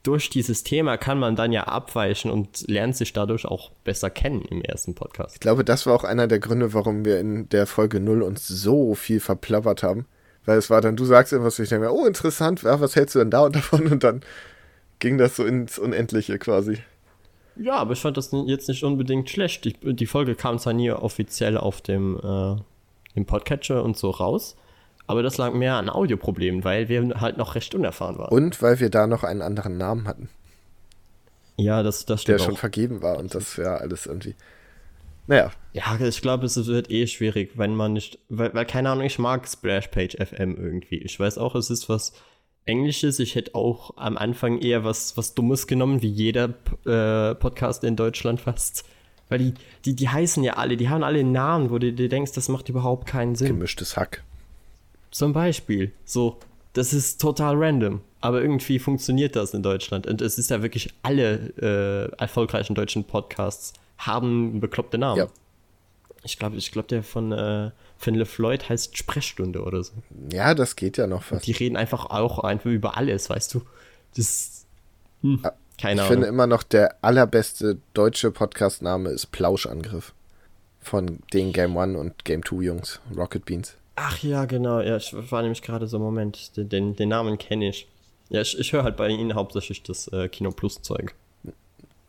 Speaker 1: durch dieses Thema kann man dann ja abweichen und lernt sich dadurch auch besser kennen im ersten Podcast.
Speaker 2: Ich glaube, das war auch einer der Gründe, warum wir in der Folge 0 uns so viel verplappert haben. Weil es war dann, du sagst irgendwas, ich denke mir, oh, interessant, was hältst du denn da und davon? Und dann ging das so ins Unendliche quasi.
Speaker 1: Ja, aber ich fand das jetzt nicht unbedingt schlecht. Die, die Folge kam zwar nie offiziell auf dem äh, im Podcatcher und so raus, aber das lag mehr an Audioproblemen, weil wir halt noch recht unerfahren waren.
Speaker 2: Und weil wir da noch einen anderen Namen hatten.
Speaker 1: Ja, das, das stimmt.
Speaker 2: Der schon auch. vergeben war und das wäre alles irgendwie. Naja.
Speaker 1: Ja, ich glaube, es wird eh schwierig, wenn man nicht. Weil, weil, keine Ahnung, ich mag Splashpage FM irgendwie. Ich weiß auch, es ist was Englisches. Ich hätte auch am Anfang eher was, was Dummes genommen, wie jeder äh, Podcast in Deutschland fast. Weil die, die, die heißen ja alle, die haben alle Namen, wo du dir denkst, das macht überhaupt keinen Sinn.
Speaker 2: Gemischtes Hack.
Speaker 1: Zum Beispiel. So, das ist total random. Aber irgendwie funktioniert das in Deutschland. Und es ist ja wirklich alle äh, erfolgreichen deutschen Podcasts haben bekloppte Namen. Ja. Ich glaube, ich glaube, der von, äh, von LeFloid heißt Sprechstunde oder so.
Speaker 2: Ja, das geht ja noch fast.
Speaker 1: Und die reden einfach auch einfach über alles, weißt du. Das. Hm,
Speaker 2: ah, keine ich Ahnung. Ich finde immer noch, der allerbeste deutsche Podcast-Name ist Plauschangriff. Von den Game One und Game Two Jungs, Rocket Beans.
Speaker 1: Ach ja, genau. Ja, ich war nämlich gerade so, Moment, den, den, den Namen kenne ich. Ja, ich, ich höre halt bei ihnen hauptsächlich das äh, Kino Plus Zeug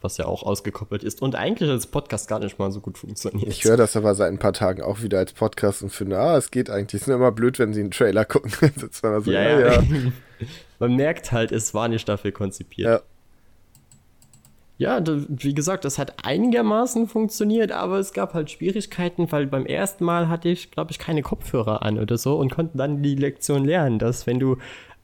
Speaker 1: was ja auch ausgekoppelt ist und eigentlich als Podcast gar nicht mal so gut funktioniert.
Speaker 2: Ich höre das aber seit ein paar Tagen auch wieder als Podcast und finde, ah, es geht eigentlich. Es ist immer blöd, wenn sie einen Trailer gucken. sitzt man so,
Speaker 1: ja, ja, ja. man merkt halt, es war nicht dafür konzipiert. Ja. Ja, wie gesagt, das hat einigermaßen funktioniert, aber es gab halt Schwierigkeiten, weil beim ersten Mal hatte ich, glaube ich, keine Kopfhörer an oder so und konnte dann die Lektion lernen, dass wenn du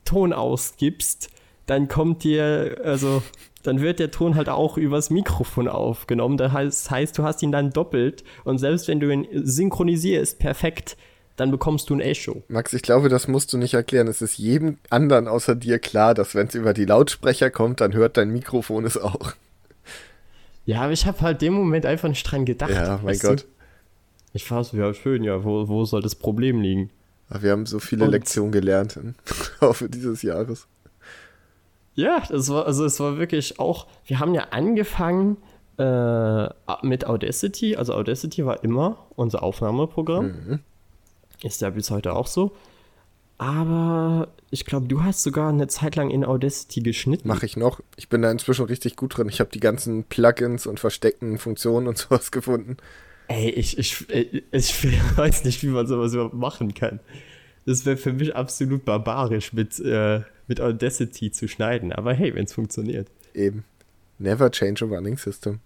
Speaker 1: Ton ausgibst, dann kommt dir, also dann wird der Ton halt auch übers Mikrofon aufgenommen. Das heißt, heißt, du hast ihn dann doppelt und selbst wenn du ihn synchronisierst perfekt, dann bekommst du ein Echo.
Speaker 2: Max, ich glaube, das musst du nicht erklären. Es ist jedem anderen außer dir klar, dass wenn es über die Lautsprecher kommt, dann hört dein Mikrofon es auch.
Speaker 1: Ja, aber ich habe halt dem Moment einfach nicht dran gedacht.
Speaker 2: Ja, mein Gott. Du?
Speaker 1: Ich war so, ja, schön, ja, wo, wo soll das Problem liegen?
Speaker 2: Wir haben so viele und Lektionen gelernt im Laufe dieses Jahres.
Speaker 1: Ja, das war, also es war wirklich auch, wir haben ja angefangen äh, mit Audacity, also Audacity war immer unser Aufnahmeprogramm. Mhm. Ist ja bis heute auch so. Aber ich glaube, du hast sogar eine Zeit lang in Audacity geschnitten.
Speaker 2: Mache ich noch. Ich bin da inzwischen richtig gut drin. Ich habe die ganzen Plugins und versteckten Funktionen und sowas gefunden.
Speaker 1: Ey, ich, ich, ich weiß nicht, wie man sowas überhaupt machen kann. Das wäre für mich absolut barbarisch mit äh, mit Audacity zu schneiden. Aber hey, wenn es funktioniert.
Speaker 2: Eben. Never change a running system.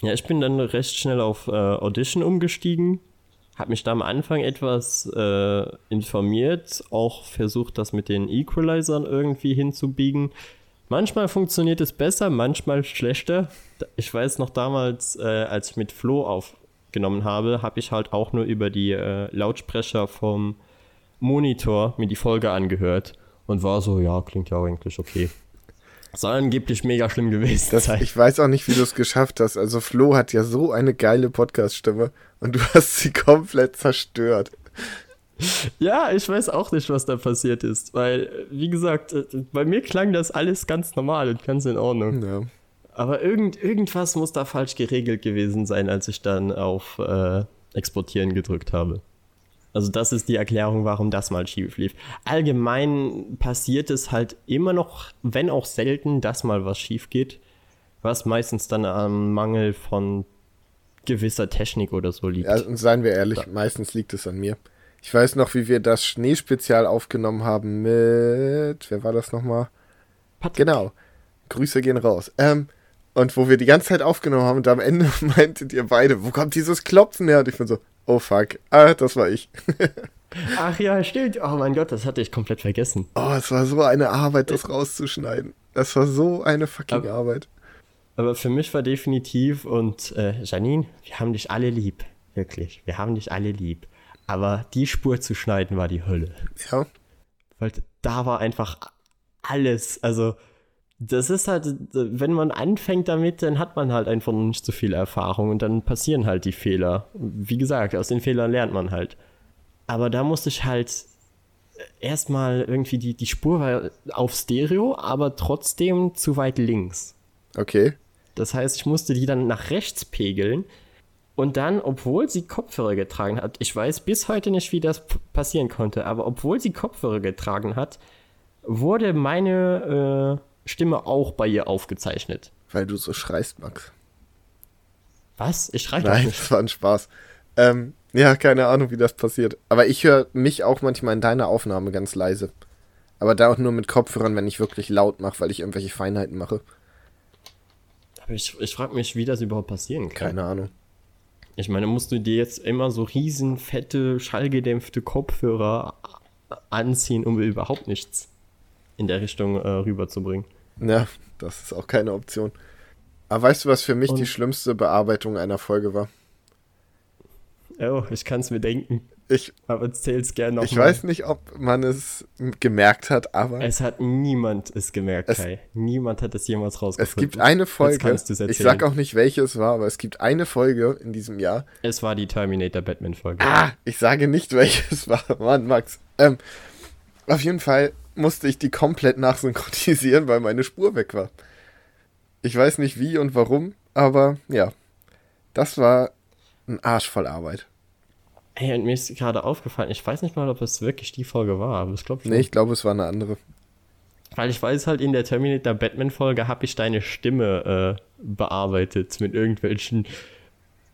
Speaker 1: Ja, ich bin dann recht schnell auf äh, Audition umgestiegen. Habe mich da am Anfang etwas äh, informiert, auch versucht, das mit den Equalizern irgendwie hinzubiegen. Manchmal funktioniert es besser, manchmal schlechter. Ich weiß noch damals, äh, als ich mit Flo aufgenommen habe, habe ich halt auch nur über die äh, Lautsprecher vom Monitor mir die Folge angehört und war so, ja, klingt ja eigentlich okay. Soll angeblich mega schlimm gewesen
Speaker 2: das, sein. Ich weiß auch nicht, wie du es geschafft hast. Also Flo hat ja so eine geile Podcast-Stimme und du hast sie komplett zerstört.
Speaker 1: Ja, ich weiß auch nicht, was da passiert ist, weil, wie gesagt, äh, bei mir klang das alles ganz normal und ganz in Ordnung. Ja. Aber irgend, irgendwas muss da falsch geregelt gewesen sein, als ich dann auf äh, Exportieren gedrückt habe. Also das ist die Erklärung, warum das mal schief lief. Allgemein passiert es halt immer noch, wenn auch selten, dass mal was schief geht, was meistens dann am Mangel von gewisser Technik oder so liegt.
Speaker 2: Ja, und seien wir ehrlich, ja. meistens liegt es an mir. Ich weiß noch, wie wir das Schneespezial aufgenommen haben mit, wer war das nochmal? Patrick. Genau. Grüße gehen raus. Ähm, und wo wir die ganze Zeit aufgenommen haben und am Ende meintet ihr beide, wo kommt dieses Klopfen her? Und ich bin so, Oh fuck. Ah, das war ich.
Speaker 1: Ach ja, stimmt. Oh mein Gott, das hatte ich komplett vergessen.
Speaker 2: Oh, es war so eine Arbeit, das rauszuschneiden. Das war so eine fucking aber, Arbeit.
Speaker 1: Aber für mich war definitiv, und äh, Janine, wir haben dich alle lieb. Wirklich. Wir haben dich alle lieb. Aber die Spur zu schneiden war die Hölle.
Speaker 2: Ja.
Speaker 1: Weil da war einfach alles, also das ist halt, wenn man anfängt damit, dann hat man halt einfach noch nicht so viel Erfahrung und dann passieren halt die Fehler. Wie gesagt, aus den Fehlern lernt man halt. Aber da musste ich halt erstmal irgendwie, die, die Spur war auf Stereo, aber trotzdem zu weit links.
Speaker 2: Okay.
Speaker 1: Das heißt, ich musste die dann nach rechts pegeln und dann, obwohl sie Kopfhörer getragen hat, ich weiß bis heute nicht, wie das passieren konnte, aber obwohl sie Kopfhörer getragen hat, wurde meine äh, Stimme auch bei ihr aufgezeichnet.
Speaker 2: Weil du so schreist, Max.
Speaker 1: Was? Ich schreie
Speaker 2: Nein, das war ein Spaß. Ähm, ja, keine Ahnung, wie das passiert. Aber ich höre mich auch manchmal in deiner Aufnahme ganz leise. Aber da auch nur mit Kopfhörern, wenn ich wirklich laut mache, weil ich irgendwelche Feinheiten mache.
Speaker 1: Aber ich, ich frage mich, wie das überhaupt passieren kann.
Speaker 2: Keine Ahnung.
Speaker 1: Ich meine, musst du dir jetzt immer so riesen, fette, schallgedämpfte Kopfhörer anziehen, um überhaupt nichts in der Richtung äh, rüberzubringen.
Speaker 2: Ja, das ist auch keine Option. Aber weißt du, was für mich Und die schlimmste Bearbeitung einer Folge war?
Speaker 1: Oh, ich kann es mir denken.
Speaker 2: Ich,
Speaker 1: aber erzähl's gerne noch
Speaker 2: Ich mal. weiß nicht, ob man es gemerkt hat, aber.
Speaker 1: Es hat niemand es gemerkt, es, Kai. Niemand hat es jemals rausgefunden.
Speaker 2: Es gibt eine Folge. Ich sag auch nicht, welche es war, aber es gibt eine Folge in diesem Jahr.
Speaker 1: Es war die Terminator Batman Folge.
Speaker 2: Ah, ich sage nicht, welches war. Mann, Max. Ähm, auf jeden Fall musste ich die komplett nachsynchronisieren, weil meine Spur weg war. Ich weiß nicht wie und warum, aber ja. Das war ein Arsch voll Arbeit.
Speaker 1: Hey, und mir ist gerade aufgefallen, ich weiß nicht mal, ob es wirklich die Folge war, aber ich glaube
Speaker 2: schon. Nee, ich glaube, es war eine andere.
Speaker 1: Weil ich weiß halt, in der Terminator Batman-Folge habe ich deine Stimme äh, bearbeitet mit irgendwelchen.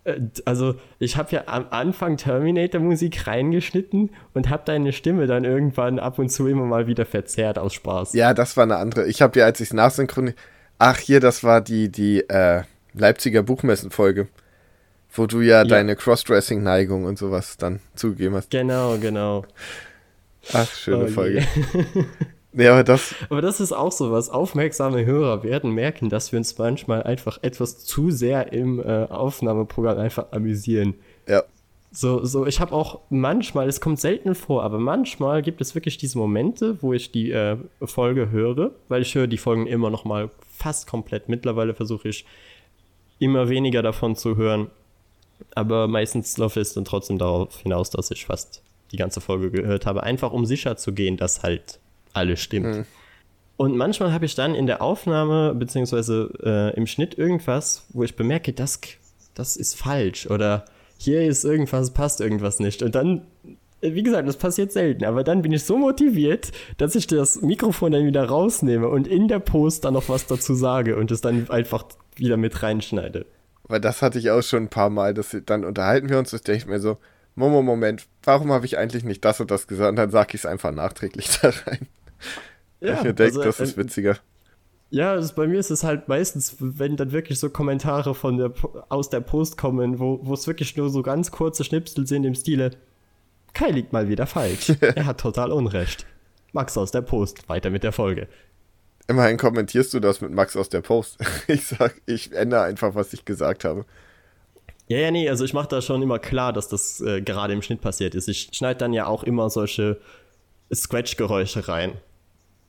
Speaker 1: Äh, also, ich habe ja am Anfang Terminator-Musik reingeschnitten und habe deine Stimme dann irgendwann ab und zu immer mal wieder verzerrt aus Spaß.
Speaker 2: Ja, das war eine andere. Ich habe ja, als ich es nachsynchronisiert. Ach, hier, das war die, die äh, Leipziger Buchmessen-Folge wo du ja, ja. deine Crossdressing-Neigung und sowas dann zugegeben hast.
Speaker 1: Genau, genau.
Speaker 2: Ach, schöne oh, Folge. ja, aber das.
Speaker 1: Aber das ist auch so was. Aufmerksame Hörer werden merken, dass wir uns manchmal einfach etwas zu sehr im äh, Aufnahmeprogramm einfach amüsieren.
Speaker 2: Ja.
Speaker 1: So, so, ich habe auch manchmal, es kommt selten vor, aber manchmal gibt es wirklich diese Momente, wo ich die äh, Folge höre, weil ich höre die Folgen immer noch mal fast komplett. Mittlerweile versuche ich immer weniger davon zu hören aber meistens läuft es dann trotzdem darauf hinaus, dass ich fast die ganze Folge gehört habe, einfach um sicher zu gehen, dass halt alles stimmt. Mhm. Und manchmal habe ich dann in der Aufnahme beziehungsweise äh, im Schnitt irgendwas, wo ich bemerke, das, das ist falsch oder hier ist irgendwas, passt irgendwas nicht. Und dann, äh, wie gesagt, das passiert selten, aber dann bin ich so motiviert, dass ich das Mikrofon dann wieder rausnehme und in der Post dann noch was dazu sage und es dann einfach wieder mit reinschneide.
Speaker 2: Weil das hatte ich auch schon ein paar Mal, dass dann unterhalten wir uns, das denke ich mir so, Moment, warum habe ich eigentlich nicht das und das gesagt? Und dann sage ich es einfach nachträglich da rein. Ja, ich mir denke, also, das ist äh, witziger.
Speaker 1: Ja, also bei mir ist es halt meistens, wenn dann wirklich so Kommentare von der, aus der Post kommen, wo es wirklich nur so ganz kurze Schnipsel sind im Stile, Kai liegt mal wieder falsch. er hat total Unrecht. Max aus der Post, weiter mit der Folge.
Speaker 2: Immerhin kommentierst du das mit Max aus der Post. Ich sag, ich ändere einfach, was ich gesagt habe.
Speaker 1: Ja, ja, nee, also ich mache da schon immer klar, dass das äh, gerade im Schnitt passiert ist. Ich schneide dann ja auch immer solche Scratch-Geräusche rein.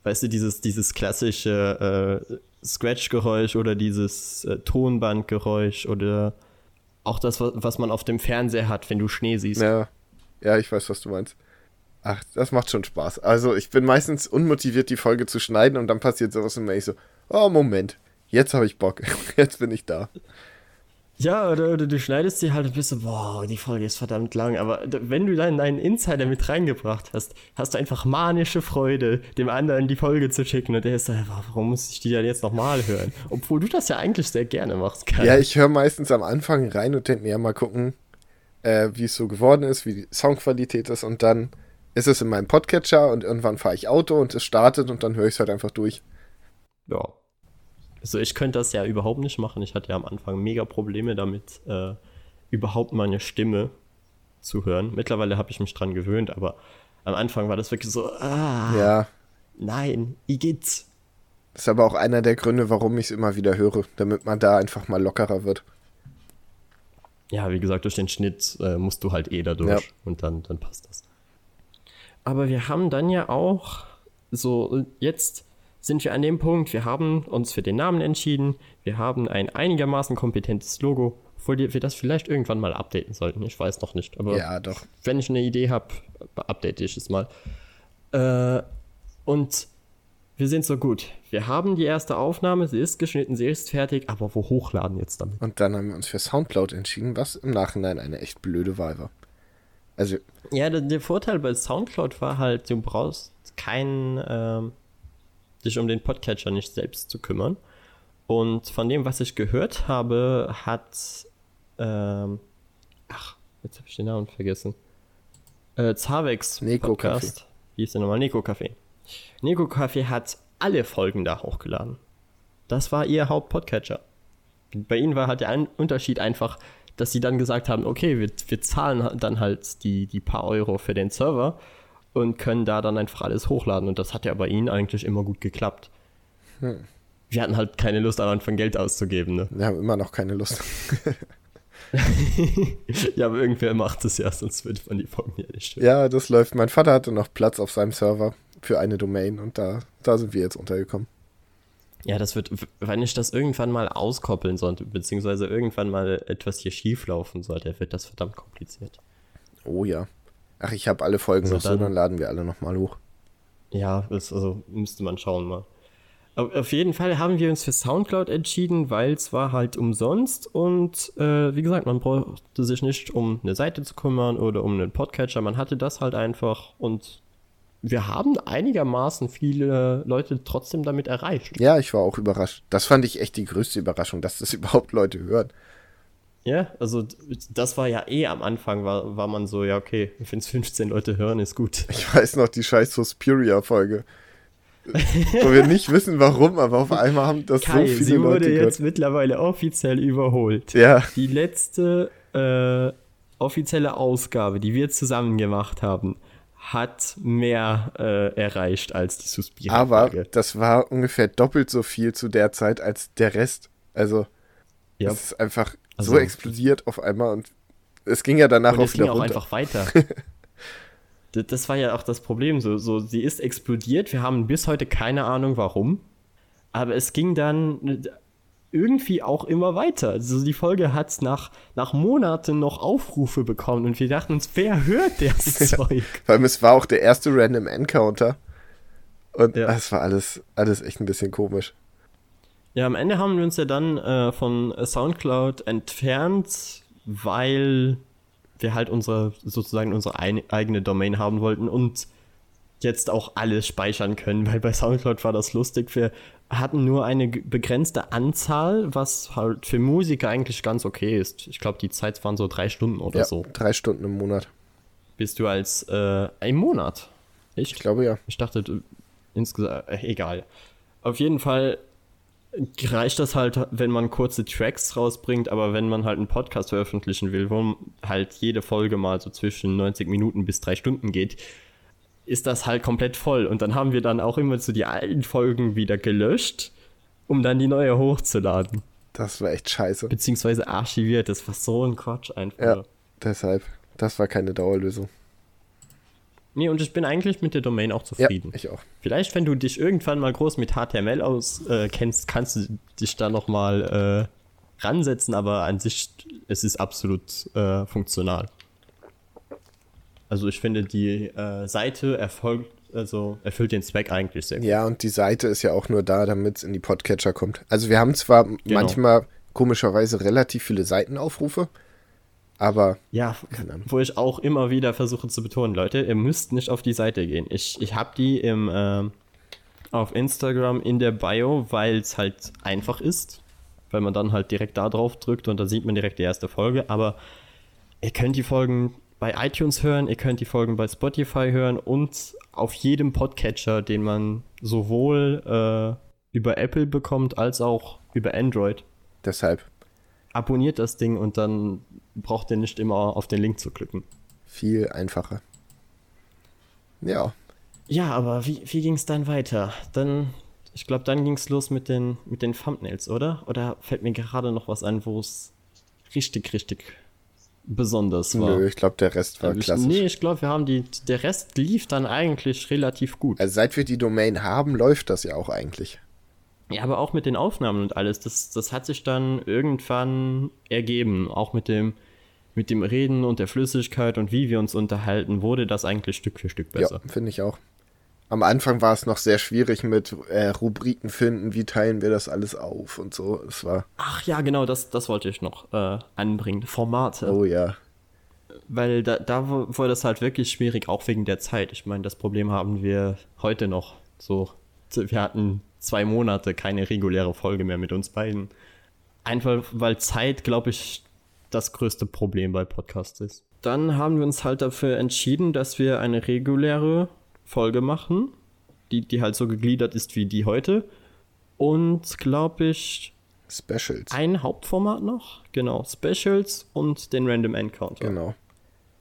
Speaker 1: Weißt du, dieses, dieses klassische äh, Scratch-Geräusch oder dieses äh, Tonbandgeräusch oder auch das, was man auf dem Fernseher hat, wenn du Schnee siehst.
Speaker 2: Ja, ja ich weiß, was du meinst. Ach, das macht schon Spaß. Also ich bin meistens unmotiviert, die Folge zu schneiden und dann passiert sowas und ich so, oh Moment, jetzt habe ich Bock, jetzt bin ich da.
Speaker 1: Ja, oder, oder, du schneidest sie halt und bist so, boah, die Folge ist verdammt lang. Aber wenn du dann deinen Insider mit reingebracht hast, hast du einfach manische Freude, dem anderen die Folge zu schicken. Und der ist so, warum muss ich die dann jetzt nochmal hören? Obwohl du das ja eigentlich sehr gerne machst.
Speaker 2: Kai. Ja, ich höre meistens am Anfang rein und denke mir ja mal gucken, äh, wie es so geworden ist, wie die Soundqualität ist und dann ist es in meinem Podcatcher und irgendwann fahre ich Auto und es startet und dann höre ich es halt einfach durch.
Speaker 1: Ja. Also ich könnte das ja überhaupt nicht machen. Ich hatte ja am Anfang mega Probleme damit, äh, überhaupt meine Stimme zu hören. Mittlerweile habe ich mich dran gewöhnt, aber am Anfang war das wirklich so, ah,
Speaker 2: ja.
Speaker 1: nein, wie geht's?
Speaker 2: Das ist aber auch einer der Gründe, warum ich es immer wieder höre, damit man da einfach mal lockerer wird.
Speaker 1: Ja, wie gesagt, durch den Schnitt äh, musst du halt eh da durch ja. und dann, dann passt das. Aber wir haben dann ja auch so, jetzt sind wir an dem Punkt, wir haben uns für den Namen entschieden, wir haben ein einigermaßen kompetentes Logo, obwohl wir das vielleicht irgendwann mal updaten sollten. Ich weiß noch nicht. Aber
Speaker 2: ja, doch.
Speaker 1: wenn ich eine Idee habe, update ich es mal. Äh, und wir sind so gut. Wir haben die erste Aufnahme, sie ist geschnitten, sie ist fertig, aber wo hochladen jetzt damit?
Speaker 2: Und dann haben wir uns für Soundcloud entschieden, was im Nachhinein eine echt blöde Wahl war. Also.
Speaker 1: Ja, der, der, Vorteil bei Soundcloud war halt, du brauchst keinen, ähm, dich um den Podcatcher nicht selbst zu kümmern. Und von dem, was ich gehört habe, hat, ähm, ach, jetzt habe ich den Namen vergessen. Äh, Zavex
Speaker 2: Neko Podcast. Café.
Speaker 1: Wie ist der nochmal? Neko Café. Neko Café hat alle Folgen da hochgeladen. Das war ihr Hauptpodcatcher. Bei ihnen war halt der Unterschied einfach, dass sie dann gesagt haben, okay, wir, wir zahlen dann halt die, die paar Euro für den Server und können da dann einfach alles hochladen. Und das hat ja bei ihnen eigentlich immer gut geklappt. Hm. Wir hatten halt keine Lust, am Anfang Geld auszugeben. Ne?
Speaker 2: Wir haben immer noch keine Lust.
Speaker 1: ja, aber irgendwer macht es ja, sonst würde man die Folgen
Speaker 2: ja nicht hören. Ja, das läuft. Mein Vater hatte noch Platz auf seinem Server für eine Domain und da, da sind wir jetzt untergekommen.
Speaker 1: Ja, das wird, wenn ich das irgendwann mal auskoppeln sollte, beziehungsweise irgendwann mal etwas hier schief laufen sollte, wird das verdammt kompliziert.
Speaker 2: Oh ja. Ach, ich habe alle Folgen also noch dann, so, dann laden wir alle nochmal hoch.
Speaker 1: Ja, das, also müsste man schauen mal. Auf jeden Fall haben wir uns für Soundcloud entschieden, weil es war halt umsonst und äh, wie gesagt, man brauchte sich nicht um eine Seite zu kümmern oder um einen Podcatcher, man hatte das halt einfach und wir haben einigermaßen viele Leute trotzdem damit erreicht.
Speaker 2: Ja, ich war auch überrascht. Das fand ich echt die größte Überraschung, dass das überhaupt Leute hören.
Speaker 1: Ja, also das war ja eh am Anfang, war, war man so, ja, okay, wenn es 15 Leute hören, ist gut.
Speaker 2: Ich weiß noch die scheiß Suspiria-Folge. wo wir nicht wissen, warum, aber auf einmal haben das Kai, so viele sie Leute
Speaker 1: wurde jetzt mittlerweile offiziell überholt.
Speaker 2: Ja.
Speaker 1: Die letzte äh, offizielle Ausgabe, die wir zusammen gemacht haben, hat mehr äh, erreicht als die Suspiria.
Speaker 2: Aber das war ungefähr doppelt so viel zu der Zeit als der Rest. Also, ja. es ist einfach also, so explodiert auf einmal und es ging ja danach
Speaker 1: und auch wieder ging auch einfach weiter. das war ja auch das Problem. So, so, sie ist explodiert. Wir haben bis heute keine Ahnung warum. Aber es ging dann irgendwie auch immer weiter. Also die Folge hat nach, nach Monaten noch Aufrufe bekommen und wir dachten uns, wer hört das Zeug?
Speaker 2: Vor allem, es war auch der erste Random Encounter. Und ja. das war alles, alles echt ein bisschen komisch.
Speaker 1: Ja, am Ende haben wir uns ja dann äh, von Soundcloud entfernt, weil wir halt unsere, sozusagen unsere ein, eigene Domain haben wollten und jetzt auch alles speichern können, weil bei Soundcloud war das lustig. Wir hatten nur eine begrenzte Anzahl, was halt für Musiker eigentlich ganz okay ist. Ich glaube, die Zeit waren so drei Stunden oder
Speaker 2: ja,
Speaker 1: so.
Speaker 2: Drei Stunden im Monat.
Speaker 1: Bist du als äh, ein Monat?
Speaker 2: Ich, ich glaube ja.
Speaker 1: Ich dachte insgesamt, äh, egal. Auf jeden Fall reicht das halt, wenn man kurze Tracks rausbringt, aber wenn man halt einen Podcast veröffentlichen will, wo halt jede Folge mal so zwischen 90 Minuten bis drei Stunden geht, ist das halt komplett voll. Und dann haben wir dann auch immer so die alten Folgen wieder gelöscht, um dann die neue hochzuladen.
Speaker 2: Das war echt scheiße.
Speaker 1: Beziehungsweise archiviert. Das war so ein Quatsch einfach.
Speaker 2: Ja, deshalb. Das war keine Dauerlösung.
Speaker 1: Nee, und ich bin eigentlich mit der Domain auch zufrieden.
Speaker 2: Ja, ich auch.
Speaker 1: Vielleicht, wenn du dich irgendwann mal groß mit HTML auskennst, äh, kannst du dich da noch mal äh, ransetzen, aber an sich, es ist absolut äh, funktional. Also ich finde, die äh, Seite erfolgt, also erfüllt den Zweck eigentlich sehr
Speaker 2: gut. Ja, und die Seite ist ja auch nur da, damit es in die Podcatcher kommt. Also wir haben zwar genau. manchmal komischerweise relativ viele Seitenaufrufe, aber.
Speaker 1: Ja, wo ich auch immer wieder versuche zu betonen, Leute, ihr müsst nicht auf die Seite gehen. Ich, ich habe die im, äh, auf Instagram in der Bio, weil es halt einfach ist. Weil man dann halt direkt da drauf drückt und dann sieht man direkt die erste Folge. Aber ihr könnt die Folgen bei iTunes hören, ihr könnt die Folgen bei Spotify hören und auf jedem Podcatcher, den man sowohl äh, über Apple bekommt als auch über Android.
Speaker 2: Deshalb.
Speaker 1: Abonniert das Ding und dann braucht ihr nicht immer auf den Link zu klicken.
Speaker 2: Viel einfacher. Ja.
Speaker 1: Ja, aber wie, wie ging es dann weiter? Dann, ich glaube, dann ging es los mit den, mit den Thumbnails, oder? Oder fällt mir gerade noch was ein, wo es richtig, richtig besonders war?
Speaker 2: Nö, ich glaube, der Rest war klasse.
Speaker 1: Nee, ich glaube, wir haben die, der Rest lief dann eigentlich relativ gut.
Speaker 2: Also seit wir die Domain haben, läuft das ja auch eigentlich.
Speaker 1: Ja, aber auch mit den Aufnahmen und alles, das, das hat sich dann irgendwann ergeben. Auch mit dem, mit dem Reden und der Flüssigkeit und wie wir uns unterhalten, wurde das eigentlich Stück für Stück besser.
Speaker 2: Ja, finde ich auch. Am Anfang war es noch sehr schwierig mit äh, Rubriken finden, wie teilen wir das alles auf und so. Es war.
Speaker 1: Ach ja, genau, das, das wollte ich noch äh, anbringen. Formate.
Speaker 2: Oh ja.
Speaker 1: Weil da, da wurde es halt wirklich schwierig, auch wegen der Zeit. Ich meine, das Problem haben wir heute noch. So, wir hatten zwei Monate keine reguläre Folge mehr mit uns beiden. Einfach weil Zeit, glaube ich, das größte Problem bei Podcasts ist. Dann haben wir uns halt dafür entschieden, dass wir eine reguläre Folge machen, die, die halt so gegliedert ist wie die heute. Und glaube ich.
Speaker 2: Specials.
Speaker 1: Ein Hauptformat noch. Genau. Specials und den Random Encounter.
Speaker 2: Genau.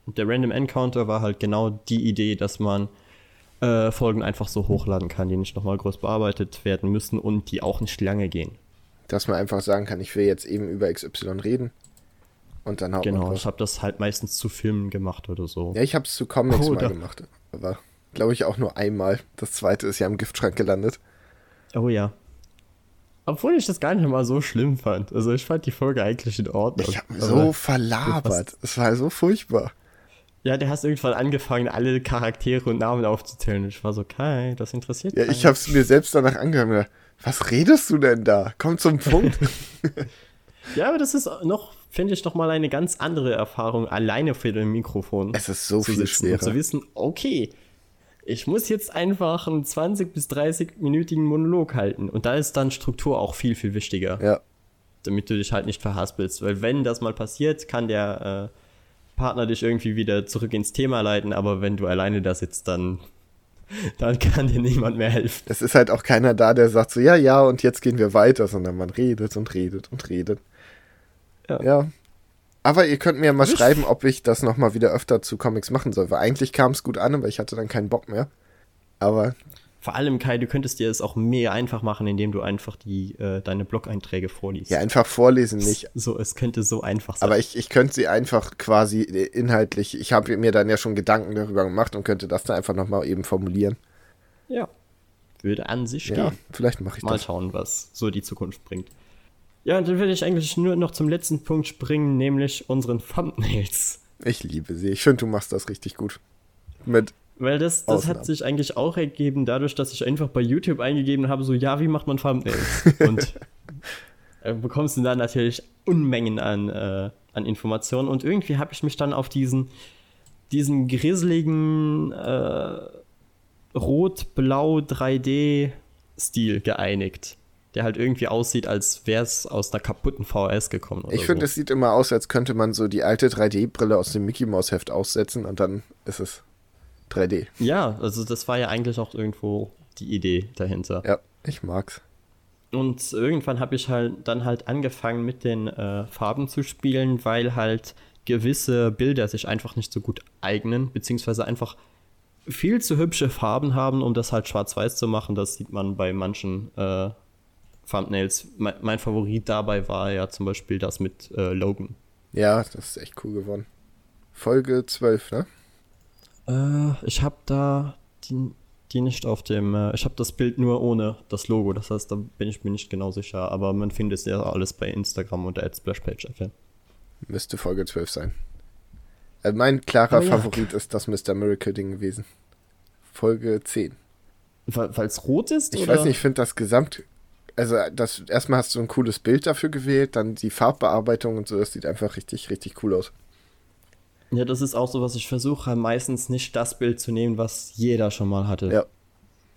Speaker 1: Und der Random Encounter war halt genau die Idee, dass man äh, Folgen einfach so hochladen kann, die nicht nochmal groß bearbeitet werden müssen und die auch nicht lange gehen.
Speaker 2: Dass man einfach sagen kann, ich will jetzt eben über XY reden Und dann haut
Speaker 1: Genau, ich habe das halt meistens zu Filmen gemacht oder so.
Speaker 2: Ja, ich habe es zu Comics oh, mal gemacht. Aber glaube ich auch nur einmal. Das zweite ist ja im Giftschrank gelandet.
Speaker 1: Oh ja. Obwohl ich das gar nicht mal so schlimm fand. Also ich fand die Folge eigentlich in Ordnung.
Speaker 2: Ich habe so verlabert. Es war so furchtbar.
Speaker 1: Ja, der hast irgendwann angefangen, alle Charaktere und Namen aufzuzählen. Und ich war so, okay, das interessiert
Speaker 2: Ja, ich habe es mir selbst danach angehört. Was redest du denn da? Komm zum Punkt.
Speaker 1: ja, aber das ist noch, finde ich, noch mal eine ganz andere Erfahrung, alleine für den Mikrofon.
Speaker 2: Es ist so viel schwerer. Und
Speaker 1: zu wissen, okay, ich muss jetzt einfach einen 20 bis 30-minütigen Monolog halten. Und da ist dann Struktur auch viel, viel wichtiger.
Speaker 2: Ja.
Speaker 1: Damit du dich halt nicht verhaspelst. Weil wenn das mal passiert, kann der äh, Partner dich irgendwie wieder zurück ins Thema leiten. Aber wenn du alleine da sitzt, dann, dann kann dir niemand mehr helfen.
Speaker 2: Es ist halt auch keiner da, der sagt so, ja, ja, und jetzt gehen wir weiter, sondern man redet und redet und redet. Ja. ja. Aber ihr könnt mir ja mal schreiben, ob ich das nochmal wieder öfter zu Comics machen soll. Weil eigentlich kam es gut an, aber ich hatte dann keinen Bock mehr. Aber.
Speaker 1: Vor allem, Kai, du könntest dir es auch mega einfach machen, indem du einfach die, äh, deine Blog-Einträge vorliest.
Speaker 2: Ja, einfach vorlesen nicht.
Speaker 1: So, es könnte so einfach sein.
Speaker 2: Aber ich, ich könnte sie einfach quasi inhaltlich, ich habe mir dann ja schon Gedanken darüber gemacht und könnte das dann einfach nochmal eben formulieren.
Speaker 1: Ja. Würde an sich ja, gehen.
Speaker 2: vielleicht mache ich
Speaker 1: mal das. Mal schauen, was so die Zukunft bringt. Ja, und dann will ich eigentlich nur noch zum letzten Punkt springen, nämlich unseren Thumbnails.
Speaker 2: Ich liebe sie. Ich finde, du machst das richtig gut. Mit
Speaker 1: Weil das, das hat sich eigentlich auch ergeben, dadurch, dass ich einfach bei YouTube eingegeben habe, so, ja, wie macht man Thumbnails? und äh, bekommst du dann natürlich Unmengen an, äh, an Informationen. Und irgendwie habe ich mich dann auf diesen, diesen grisseligen äh, Rot-Blau 3D-Stil geeinigt der halt irgendwie aussieht, als wäre es aus einer kaputten VHS gekommen.
Speaker 2: ich finde, so. es sieht immer aus, als könnte man so die alte 3D-Brille aus dem Mickey Mouse Heft aussetzen und dann ist es 3D.
Speaker 1: Ja, also das war ja eigentlich auch irgendwo die Idee dahinter.
Speaker 2: Ja, ich mag's.
Speaker 1: Und irgendwann habe ich halt dann halt angefangen mit den äh, Farben zu spielen, weil halt gewisse Bilder sich einfach nicht so gut eignen, beziehungsweise einfach viel zu hübsche Farben haben, um das halt schwarz-weiß zu machen. Das sieht man bei manchen äh, Thumbnails. Mein, mein, Favorit dabei war ja zum Beispiel das mit äh, Logan.
Speaker 2: Ja, das ist echt cool geworden. Folge 12, ne?
Speaker 1: Äh, ich habe da die, die nicht auf dem. Äh, ich habe das Bild nur ohne das Logo. Das heißt, da bin ich mir nicht genau sicher. Aber man findet es ja alles bei Instagram unter AdSplashPage.fm.
Speaker 2: Müsste Folge 12 sein. Äh, mein klarer ja. Favorit ist das Mr. Miracle-Ding gewesen. Folge 10.
Speaker 1: Weil es rot ist?
Speaker 2: Ich oder? weiß nicht, ich finde das Gesamt also das erstmal hast du ein cooles Bild dafür gewählt, dann die Farbbearbeitung und so, das sieht einfach richtig, richtig cool aus.
Speaker 1: Ja, das ist auch so, was ich versuche, meistens nicht das Bild zu nehmen, was jeder schon mal hatte.
Speaker 2: Ja.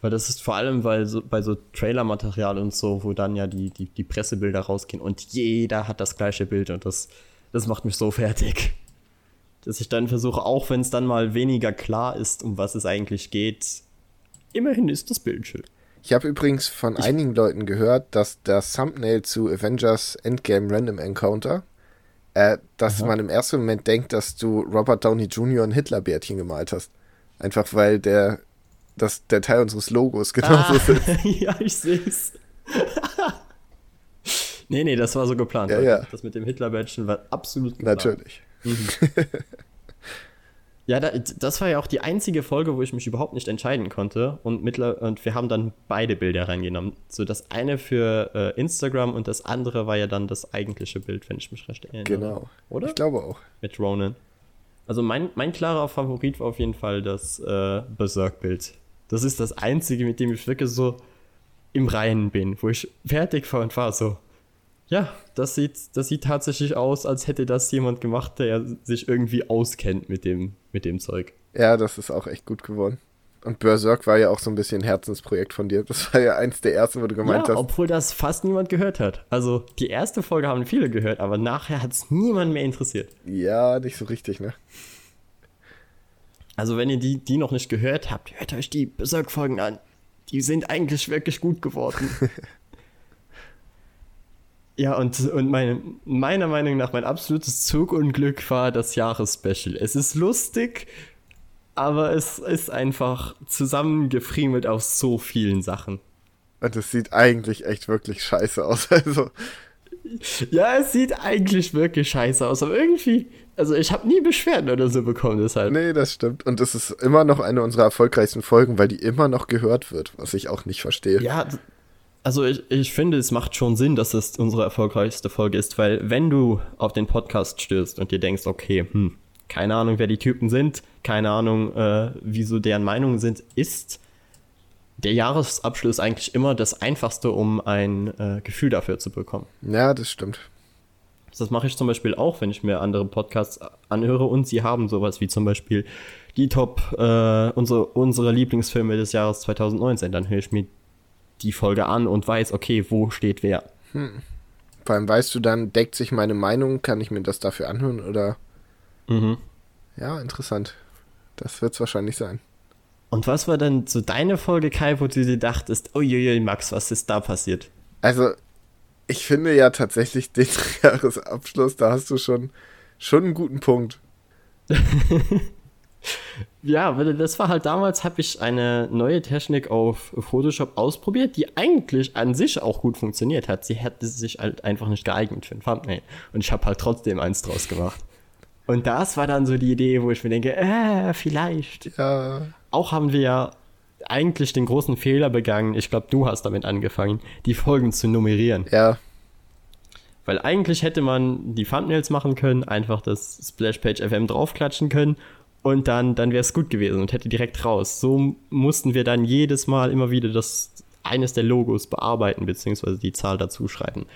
Speaker 1: Weil das ist vor allem weil so, bei so Trailer-Material und so, wo dann ja die, die, die Pressebilder rausgehen und jeder hat das gleiche Bild und das, das macht mich so fertig. Dass ich dann versuche, auch wenn es dann mal weniger klar ist, um was es eigentlich geht, immerhin ist das Bild schön.
Speaker 2: Ich habe übrigens von ich einigen Leuten gehört, dass das Thumbnail zu Avengers Endgame Random Encounter, äh, dass Aha. man im ersten Moment denkt, dass du Robert Downey Jr. ein Hitlerbärtchen gemalt hast. Einfach weil der, das, der Teil unseres Logos genauso ah, ist.
Speaker 1: ja, ich sehe es. nee, nee, das war so geplant.
Speaker 2: Ja, ja.
Speaker 1: Das mit dem Hitlerbärtchen war absolut geplant.
Speaker 2: Natürlich. Mhm.
Speaker 1: Ja, da, das war ja auch die einzige Folge, wo ich mich überhaupt nicht entscheiden konnte. Und, mittler und wir haben dann beide Bilder reingenommen. So das eine für äh, Instagram und das andere war ja dann das eigentliche Bild, wenn ich mich recht erinnere.
Speaker 2: Genau. Oder? Ich glaube auch.
Speaker 1: Mit Ronan. Also mein, mein klarer Favorit war auf jeden Fall das äh, Berserk-Bild. Das ist das einzige, mit dem ich wirklich so im Reinen bin, wo ich fertig war und war so, ja, das sieht, das sieht tatsächlich aus, als hätte das jemand gemacht, der sich irgendwie auskennt mit dem, mit dem Zeug.
Speaker 2: Ja, das ist auch echt gut geworden. Und Berserk war ja auch so ein bisschen ein Herzensprojekt von dir. Das war ja eins der ersten, wo du gemeint ja, hast.
Speaker 1: Obwohl das fast niemand gehört hat. Also die erste Folge haben viele gehört, aber nachher hat es niemand mehr interessiert.
Speaker 2: Ja, nicht so richtig, ne?
Speaker 1: Also wenn ihr die, die noch nicht gehört habt, hört euch die Berserk-Folgen an. Die sind eigentlich wirklich gut geworden. Ja, und, und meine, meiner Meinung nach mein absolutes Zugunglück war das Jahresspecial. Es ist lustig, aber es ist einfach zusammengefriemelt aus so vielen Sachen.
Speaker 2: Und es sieht eigentlich echt wirklich scheiße aus. Also.
Speaker 1: ja, es sieht eigentlich wirklich scheiße aus, aber irgendwie, also ich habe nie Beschwerden oder so bekommen deshalb.
Speaker 2: Nee, das stimmt. Und es ist immer noch eine unserer erfolgreichsten Folgen, weil die immer noch gehört wird, was ich auch nicht verstehe.
Speaker 1: Ja, also ich, ich finde, es macht schon Sinn, dass es unsere erfolgreichste Folge ist, weil wenn du auf den Podcast stößt und dir denkst, okay, hm, keine Ahnung, wer die Typen sind, keine Ahnung, äh, wieso deren Meinungen sind, ist der Jahresabschluss eigentlich immer das Einfachste, um ein äh, Gefühl dafür zu bekommen.
Speaker 2: Ja, das stimmt.
Speaker 1: Das mache ich zum Beispiel auch, wenn ich mir andere Podcasts anhöre und sie haben sowas wie zum Beispiel die Top, äh, unsere, unsere Lieblingsfilme des Jahres 2019. Dann höre ich mir die Folge an und weiß, okay, wo steht wer. Hm.
Speaker 2: Vor allem weißt du dann, deckt sich meine Meinung, kann ich mir das dafür anhören oder? Mhm. Ja, interessant. Das wird es wahrscheinlich sein.
Speaker 1: Und was war denn so deine Folge, Kai, wo du dir dachtest, uiuiui, Max, was ist da passiert?
Speaker 2: Also, ich finde ja tatsächlich den Jahresabschluss, da hast du schon, schon einen guten Punkt.
Speaker 1: ja, das war halt damals, habe ich eine neue Technik auf Photoshop ausprobiert, die eigentlich an sich auch gut funktioniert hat. Sie hätte sich halt einfach nicht geeignet für ein Thumbnail. Und ich habe halt trotzdem eins draus gemacht. Und das war dann so die Idee, wo ich mir denke, äh, vielleicht. Ja. Auch haben wir ja eigentlich den großen Fehler begangen, ich glaube, du hast damit angefangen, die Folgen zu nummerieren.
Speaker 2: Ja.
Speaker 1: Weil eigentlich hätte man die Thumbnails machen können, einfach das Splashpage FM draufklatschen können und dann, dann wäre es gut gewesen und hätte direkt raus. So mussten wir dann jedes Mal immer wieder das eines der Logos bearbeiten, beziehungsweise die Zahl dazu schreiben.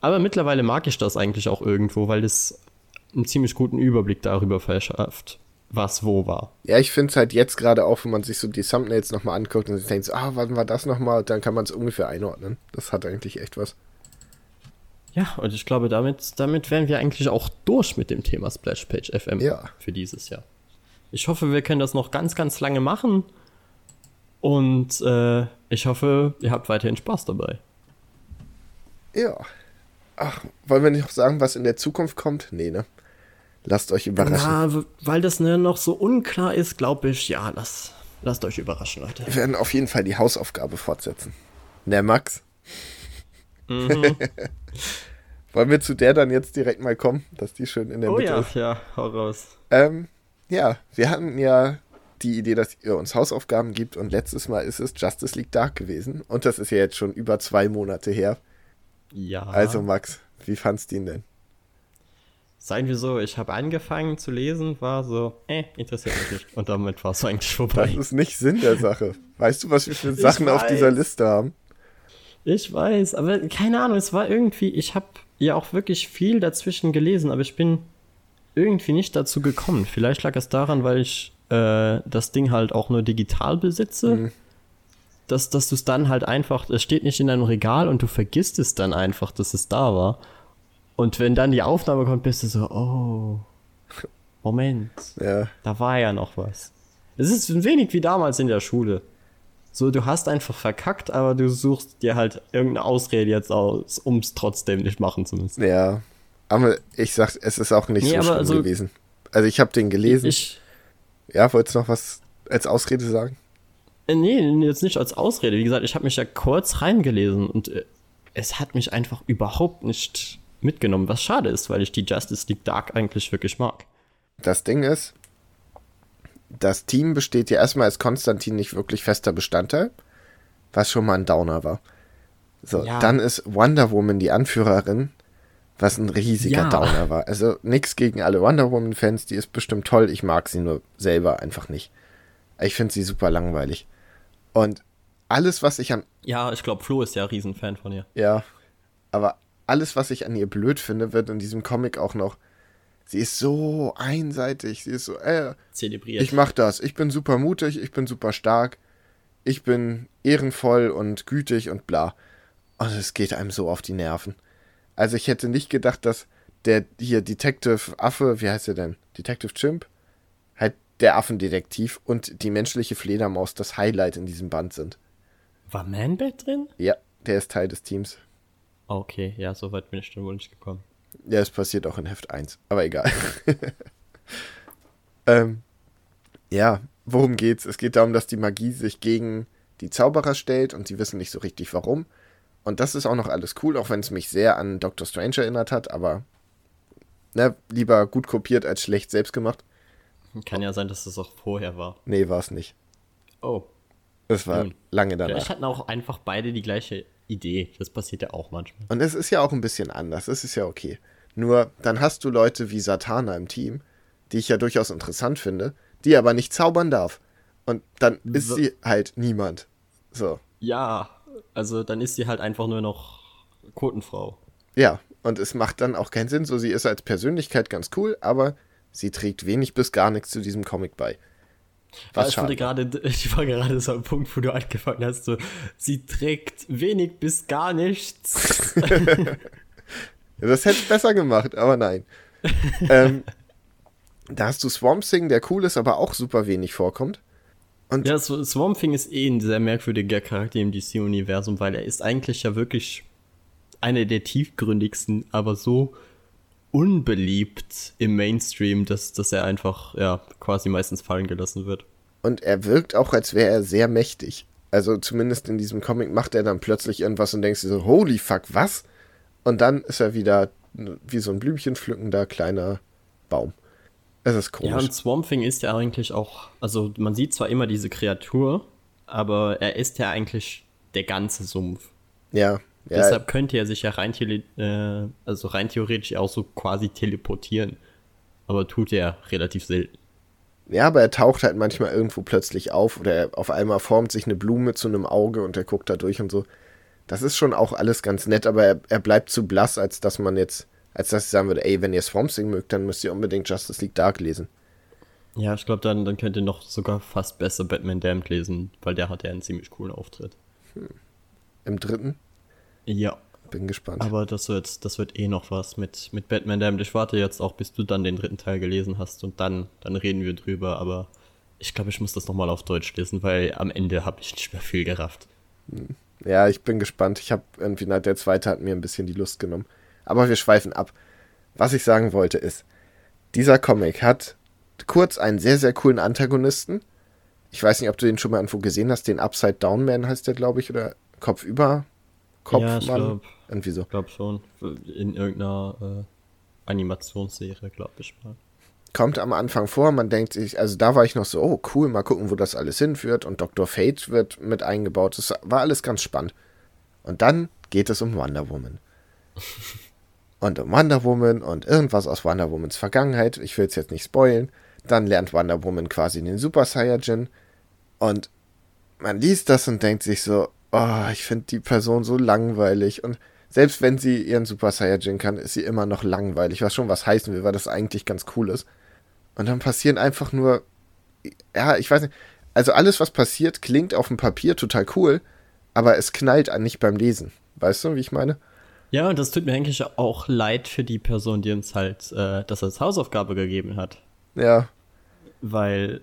Speaker 1: Aber mittlerweile mag ich das eigentlich auch irgendwo, weil es einen ziemlich guten Überblick darüber verschafft, was wo war.
Speaker 2: Ja, ich finde es halt jetzt gerade auch, wenn man sich so die Thumbnails nochmal anguckt und sich denkt, ah, wann war das nochmal? Dann kann man es ungefähr einordnen. Das hat eigentlich echt was.
Speaker 1: Ja, und ich glaube, damit, damit wären wir eigentlich auch durch mit dem Thema Splashpage FM
Speaker 2: ja.
Speaker 1: für dieses Jahr. Ich hoffe, wir können das noch ganz, ganz lange machen. Und äh, ich hoffe, ihr habt weiterhin Spaß dabei.
Speaker 2: Ja. Ach, wollen wir nicht noch sagen, was in der Zukunft kommt? Nee, ne? Lasst euch überraschen.
Speaker 1: Na, weil das ne, noch so unklar ist, glaube ich, ja, lasst, lasst euch überraschen, Leute.
Speaker 2: Wir werden auf jeden Fall die Hausaufgabe fortsetzen. Ne, Max? Mhm. Wollen wir zu der dann jetzt direkt mal kommen, dass die schön in der
Speaker 1: oh,
Speaker 2: Mitte
Speaker 1: ja,
Speaker 2: ist?
Speaker 1: Oh ja, hau raus.
Speaker 2: Ähm, ja, wir hatten ja die Idee, dass ihr uns Hausaufgaben gibt und letztes Mal ist es Justice League Dark gewesen und das ist ja jetzt schon über zwei Monate her.
Speaker 1: Ja.
Speaker 2: Also Max, wie fandst du ihn denn?
Speaker 1: Seien wir so, ich habe angefangen zu lesen, war so, äh, interessiert mich nicht. Und damit war es eigentlich vorbei.
Speaker 2: Das ist nicht Sinn der Sache. Weißt du, was wir für Sachen auf dieser Liste haben?
Speaker 1: Ich weiß, aber keine Ahnung, es war irgendwie, ich habe ja auch wirklich viel dazwischen gelesen, aber ich bin irgendwie nicht dazu gekommen. Vielleicht lag es daran, weil ich äh, das Ding halt auch nur digital besitze. Mhm. Dass, dass du es dann halt einfach, es steht nicht in deinem Regal und du vergisst es dann einfach, dass es da war. Und wenn dann die Aufnahme kommt, bist du so, oh, Moment,
Speaker 2: ja.
Speaker 1: da war ja noch was. Es ist ein wenig wie damals in der Schule. So, du hast einfach verkackt, aber du suchst dir halt irgendeine Ausrede jetzt aus, um es trotzdem nicht machen zu müssen.
Speaker 2: Ja, aber ich sag, es ist auch nicht nee, so schlimm also, gewesen. Also ich habe den gelesen. Ich, ja, wolltest du noch was als Ausrede sagen?
Speaker 1: Äh, nee, jetzt nicht als Ausrede. Wie gesagt, ich habe mich ja kurz reingelesen und äh, es hat mich einfach überhaupt nicht mitgenommen, was schade ist, weil ich die Justice League Dark eigentlich wirklich mag.
Speaker 2: Das Ding ist, das Team besteht ja erstmal als Konstantin nicht wirklich fester Bestandteil, was schon mal ein Downer war. So, ja. dann ist Wonder Woman die Anführerin was ein riesiger ja. Downer war. Also nichts gegen alle Wonder Woman-Fans, die ist bestimmt toll. Ich mag sie nur selber einfach nicht. Ich finde sie super langweilig. Und alles, was ich an.
Speaker 1: Ja, ich glaube, Flo ist ja ein Riesenfan von ihr.
Speaker 2: Ja. Aber alles, was ich an ihr blöd finde, wird in diesem Comic auch noch. Sie ist so einseitig. Sie ist so, äh,
Speaker 1: Zelebriert.
Speaker 2: Ich mach das. Ich bin super mutig. Ich bin super stark. Ich bin ehrenvoll und gütig und bla. Und es geht einem so auf die Nerven. Also ich hätte nicht gedacht, dass der hier Detective Affe, wie heißt er denn? Detective Chimp? Halt der Affendetektiv und die menschliche Fledermaus das Highlight in diesem Band sind.
Speaker 1: War Manbat drin?
Speaker 2: Ja, der ist Teil des Teams.
Speaker 1: Okay, ja, so weit bin ich dann wohl nicht gekommen.
Speaker 2: Ja, es passiert auch in Heft 1, aber egal. ähm, ja, worum geht's? Es geht darum, dass die Magie sich gegen die Zauberer stellt und sie wissen nicht so richtig warum. Und das ist auch noch alles cool, auch wenn es mich sehr an Doctor Strange erinnert hat, aber ne, lieber gut kopiert als schlecht selbst gemacht.
Speaker 1: Kann ja sein, dass das auch vorher war.
Speaker 2: Nee, war es nicht.
Speaker 1: Oh.
Speaker 2: Es war Nun. lange danach.
Speaker 1: Vielleicht hatten auch einfach beide die gleiche Idee. Das passiert ja auch manchmal.
Speaker 2: Und es ist ja auch ein bisschen anders. Es ist ja okay. Nur dann hast du Leute wie Satana im Team, die ich ja durchaus interessant finde, die aber nicht zaubern darf. Und dann ist so. sie halt niemand. So.
Speaker 1: Ja, also dann ist sie halt einfach nur noch Quotenfrau.
Speaker 2: Ja, und es macht dann auch keinen Sinn. So, sie ist als Persönlichkeit ganz cool, aber sie trägt wenig bis gar nichts zu diesem Comic bei.
Speaker 1: Was ja, ich, gerade, ich war gerade so am Punkt, wo du angefangen hast, so, sie trägt wenig bis gar nichts.
Speaker 2: das hätte besser gemacht, aber nein. ähm, da hast du Swamp Thing, der cool ist, aber auch super wenig vorkommt.
Speaker 1: Und ja, Swamp Thing ist eh ein sehr merkwürdiger Charakter im DC-Universum, weil er ist eigentlich ja wirklich einer der tiefgründigsten, aber so unbeliebt im Mainstream, dass, dass er einfach ja quasi meistens fallen gelassen wird.
Speaker 2: Und er wirkt auch, als wäre er sehr mächtig. Also zumindest in diesem Comic macht er dann plötzlich irgendwas und denkst dir so, holy fuck, was? Und dann ist er wieder wie so ein Blümchen pflückender kleiner Baum. Es ist komisch.
Speaker 1: Ja, und Swamp Thing ist ja eigentlich auch, also man sieht zwar immer diese Kreatur, aber er ist ja eigentlich der ganze Sumpf.
Speaker 2: Ja.
Speaker 1: ja. Deshalb könnte er sich ja rein, äh, also rein theoretisch auch so quasi teleportieren. Aber tut er relativ selten.
Speaker 2: Ja, aber er taucht halt manchmal irgendwo plötzlich auf oder er, auf einmal formt sich eine Blume zu einem Auge und er guckt da durch und so. Das ist schon auch alles ganz nett, aber er, er bleibt zu blass, als dass man jetzt als dass ich sagen würde, ey, wenn ihr Swamp Thing mögt, dann müsst ihr unbedingt Justice League Dark lesen.
Speaker 1: Ja, ich glaube, dann, dann könnt ihr noch sogar fast besser Batman Damned lesen, weil der hat ja einen ziemlich coolen Auftritt. Hm.
Speaker 2: Im dritten?
Speaker 1: Ja.
Speaker 2: Bin gespannt.
Speaker 1: Aber das wird, das wird eh noch was mit, mit Batman Damned. Ich warte jetzt auch, bis du dann den dritten Teil gelesen hast und dann, dann reden wir drüber. Aber ich glaube, ich muss das nochmal auf Deutsch lesen, weil am Ende habe ich nicht mehr viel gerafft.
Speaker 2: Hm. Ja, ich bin gespannt. Ich habe irgendwie, der zweite hat mir ein bisschen die Lust genommen. Aber wir schweifen ab. Was ich sagen wollte ist, dieser Comic hat kurz einen sehr, sehr coolen Antagonisten. Ich weiß nicht, ob du den schon mal irgendwo gesehen hast. Den Upside Down Man heißt der, glaube ich, oder Kopf über
Speaker 1: Kopf ja, ich
Speaker 2: glaub, Irgendwie so.
Speaker 1: Ich glaube schon. In irgendeiner äh, Animationsserie, glaube ich mal.
Speaker 2: Kommt am Anfang vor, man denkt sich, also da war ich noch so, oh cool, mal gucken, wo das alles hinführt. Und Dr. Fate wird mit eingebaut. Das war alles ganz spannend. Und dann geht es um Wonder Woman. und um Wonder Woman und irgendwas aus Wonder Womans Vergangenheit. Ich will es jetzt nicht spoilen. Dann lernt Wonder Woman quasi den Super Saiyajin. Und man liest das und denkt sich so, oh, ich finde die Person so langweilig. Und selbst wenn sie ihren Super Saiyajin kann, ist sie immer noch langweilig. Was schon was heißen will, weil das eigentlich ganz cool ist. Und dann passieren einfach nur, ja, ich weiß nicht, also alles, was passiert, klingt auf dem Papier total cool, aber es knallt an nicht beim Lesen. Weißt du, wie ich meine?
Speaker 1: Ja, und das tut mir eigentlich auch leid für die Person, die uns halt äh, das als Hausaufgabe gegeben hat.
Speaker 2: Ja.
Speaker 1: Weil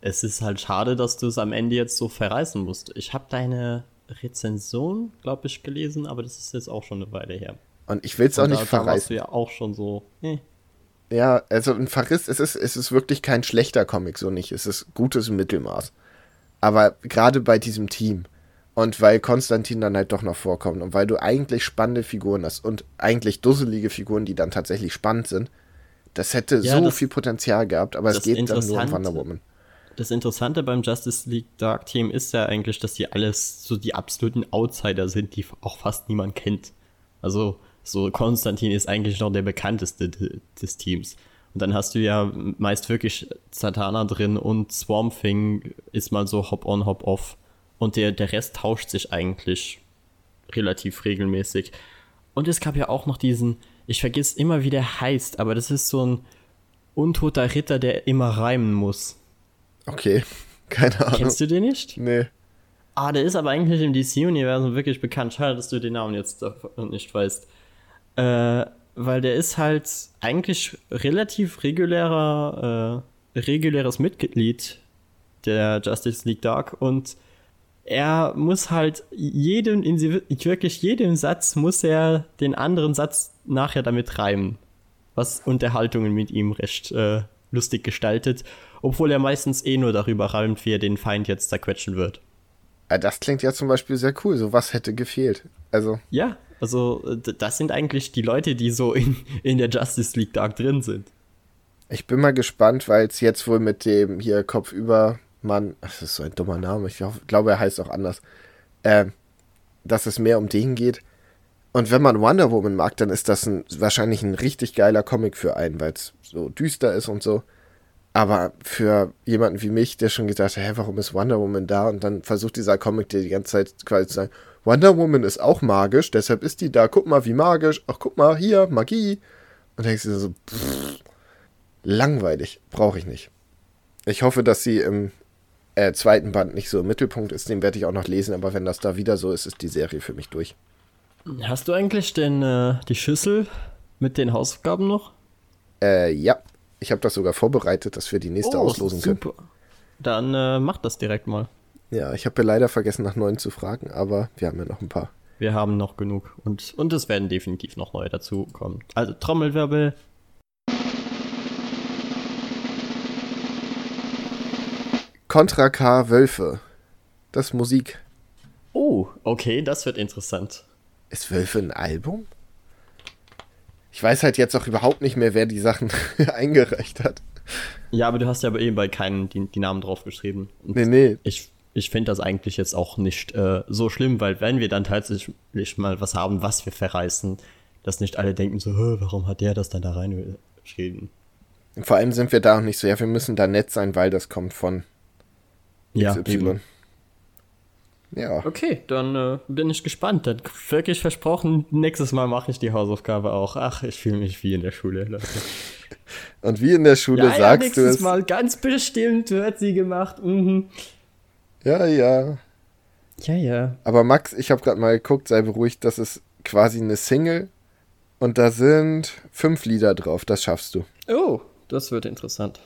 Speaker 1: es ist halt schade, dass du es am Ende jetzt so verreißen musst. Ich habe deine Rezension, glaube ich, gelesen, aber das ist jetzt auch schon eine Weile her.
Speaker 2: Und ich will es auch nicht
Speaker 1: da,
Speaker 2: verreißen. Da warst
Speaker 1: du ja auch schon so. Eh.
Speaker 2: Ja, also ein Verriss, es ist, es ist wirklich kein schlechter Comic, so nicht. Es ist gutes Mittelmaß. Aber gerade bei diesem Team, und weil Konstantin dann halt doch noch vorkommt und weil du eigentlich spannende Figuren hast und eigentlich dusselige Figuren, die dann tatsächlich spannend sind, das hätte ja, so das, viel Potenzial gehabt, aber es geht dann nur um Wonder Woman.
Speaker 1: Das Interessante beim Justice League Dark Team ist ja eigentlich, dass die alles so die absoluten Outsider sind, die auch fast niemand kennt. Also, so Konstantin ist eigentlich noch der bekannteste des Teams. Und dann hast du ja meist wirklich Satana drin und Swamp Thing ist mal so Hop-on, Hop-off. Und der, der Rest tauscht sich eigentlich relativ regelmäßig. Und es gab ja auch noch diesen, ich vergiss immer, wie der heißt, aber das ist so ein untoter Ritter, der immer reimen muss.
Speaker 2: Okay, keine Ahnung.
Speaker 1: Kennst du den nicht?
Speaker 2: Nee.
Speaker 1: Ah, der ist aber eigentlich im DC-Universum wirklich bekannt. Schade, dass du den Namen jetzt nicht weißt. Äh, weil der ist halt eigentlich relativ regulärer, äh, reguläres Mitglied der Justice League Dark und er muss halt jedem, in wirklich jedem Satz muss er den anderen Satz nachher damit reimen. Was Unterhaltungen mit ihm recht äh, lustig gestaltet, obwohl er meistens eh nur darüber reimt, wie er den Feind jetzt zerquetschen wird.
Speaker 2: Das klingt ja zum Beispiel sehr cool. So was hätte gefehlt. Also.
Speaker 1: Ja, also das sind eigentlich die Leute, die so in, in der Justice League Dark drin sind.
Speaker 2: Ich bin mal gespannt, weil es jetzt wohl mit dem hier Kopfüber Mann, das ist so ein dummer Name, ich glaube, er heißt auch anders, äh, dass es mehr um den geht. Und wenn man Wonder Woman mag, dann ist das ein, wahrscheinlich ein richtig geiler Comic für einen, weil es so düster ist und so. Aber für jemanden wie mich, der schon gedacht hat, hä, warum ist Wonder Woman da? Und dann versucht dieser Comic dir die ganze Zeit quasi zu sagen, Wonder Woman ist auch magisch, deshalb ist die da. Guck mal, wie magisch. Ach, guck mal, hier, Magie. Und denkst du so, pff, langweilig. Brauche ich nicht. Ich hoffe, dass sie im äh, zweiten Band nicht so im Mittelpunkt ist. Den werde ich auch noch lesen, aber wenn das da wieder so ist, ist die Serie für mich durch.
Speaker 1: Hast du eigentlich denn äh, die Schüssel mit den Hausaufgaben noch?
Speaker 2: Äh, ja. Ich habe das sogar vorbereitet, dass wir die nächste oh, auslosen super. können.
Speaker 1: Dann äh, mach das direkt mal.
Speaker 2: Ja, ich habe ja leider vergessen, nach neuen zu fragen, aber wir haben ja noch ein paar.
Speaker 1: Wir haben noch genug und, und es werden definitiv noch neue dazu kommen. Also Trommelwirbel.
Speaker 2: Contra K Wölfe. Das ist Musik.
Speaker 1: Oh, okay, das wird interessant.
Speaker 2: Ist Wölfe ein Album? Ich weiß halt jetzt auch überhaupt nicht mehr, wer die Sachen eingereicht hat.
Speaker 1: Ja, aber du hast ja aber eben bei keinen die, die Namen draufgeschrieben.
Speaker 2: Und nee, nee.
Speaker 1: Ich, ich finde das eigentlich jetzt auch nicht äh, so schlimm, weil wenn wir dann tatsächlich mal was haben, was wir verreißen, dass nicht alle denken so, warum hat der das dann da reingeschrieben?
Speaker 2: Vor allem sind wir da auch nicht so, ja, wir müssen da nett sein, weil das kommt von
Speaker 1: ja. Eben. Ja. Okay, dann äh, bin ich gespannt. Dann wirklich versprochen, nächstes Mal mache ich die Hausaufgabe auch. Ach, ich fühle mich wie in der Schule, Leute.
Speaker 2: Und wie in der Schule ja, sagst ja, nächstes du
Speaker 1: es. Mal ganz bestimmt wird sie gemacht. Mhm.
Speaker 2: Ja, ja.
Speaker 1: Ja, ja.
Speaker 2: Aber Max, ich habe gerade mal geguckt, sei beruhigt, das ist quasi eine Single und da sind fünf Lieder drauf. Das schaffst du.
Speaker 1: Oh, das wird interessant.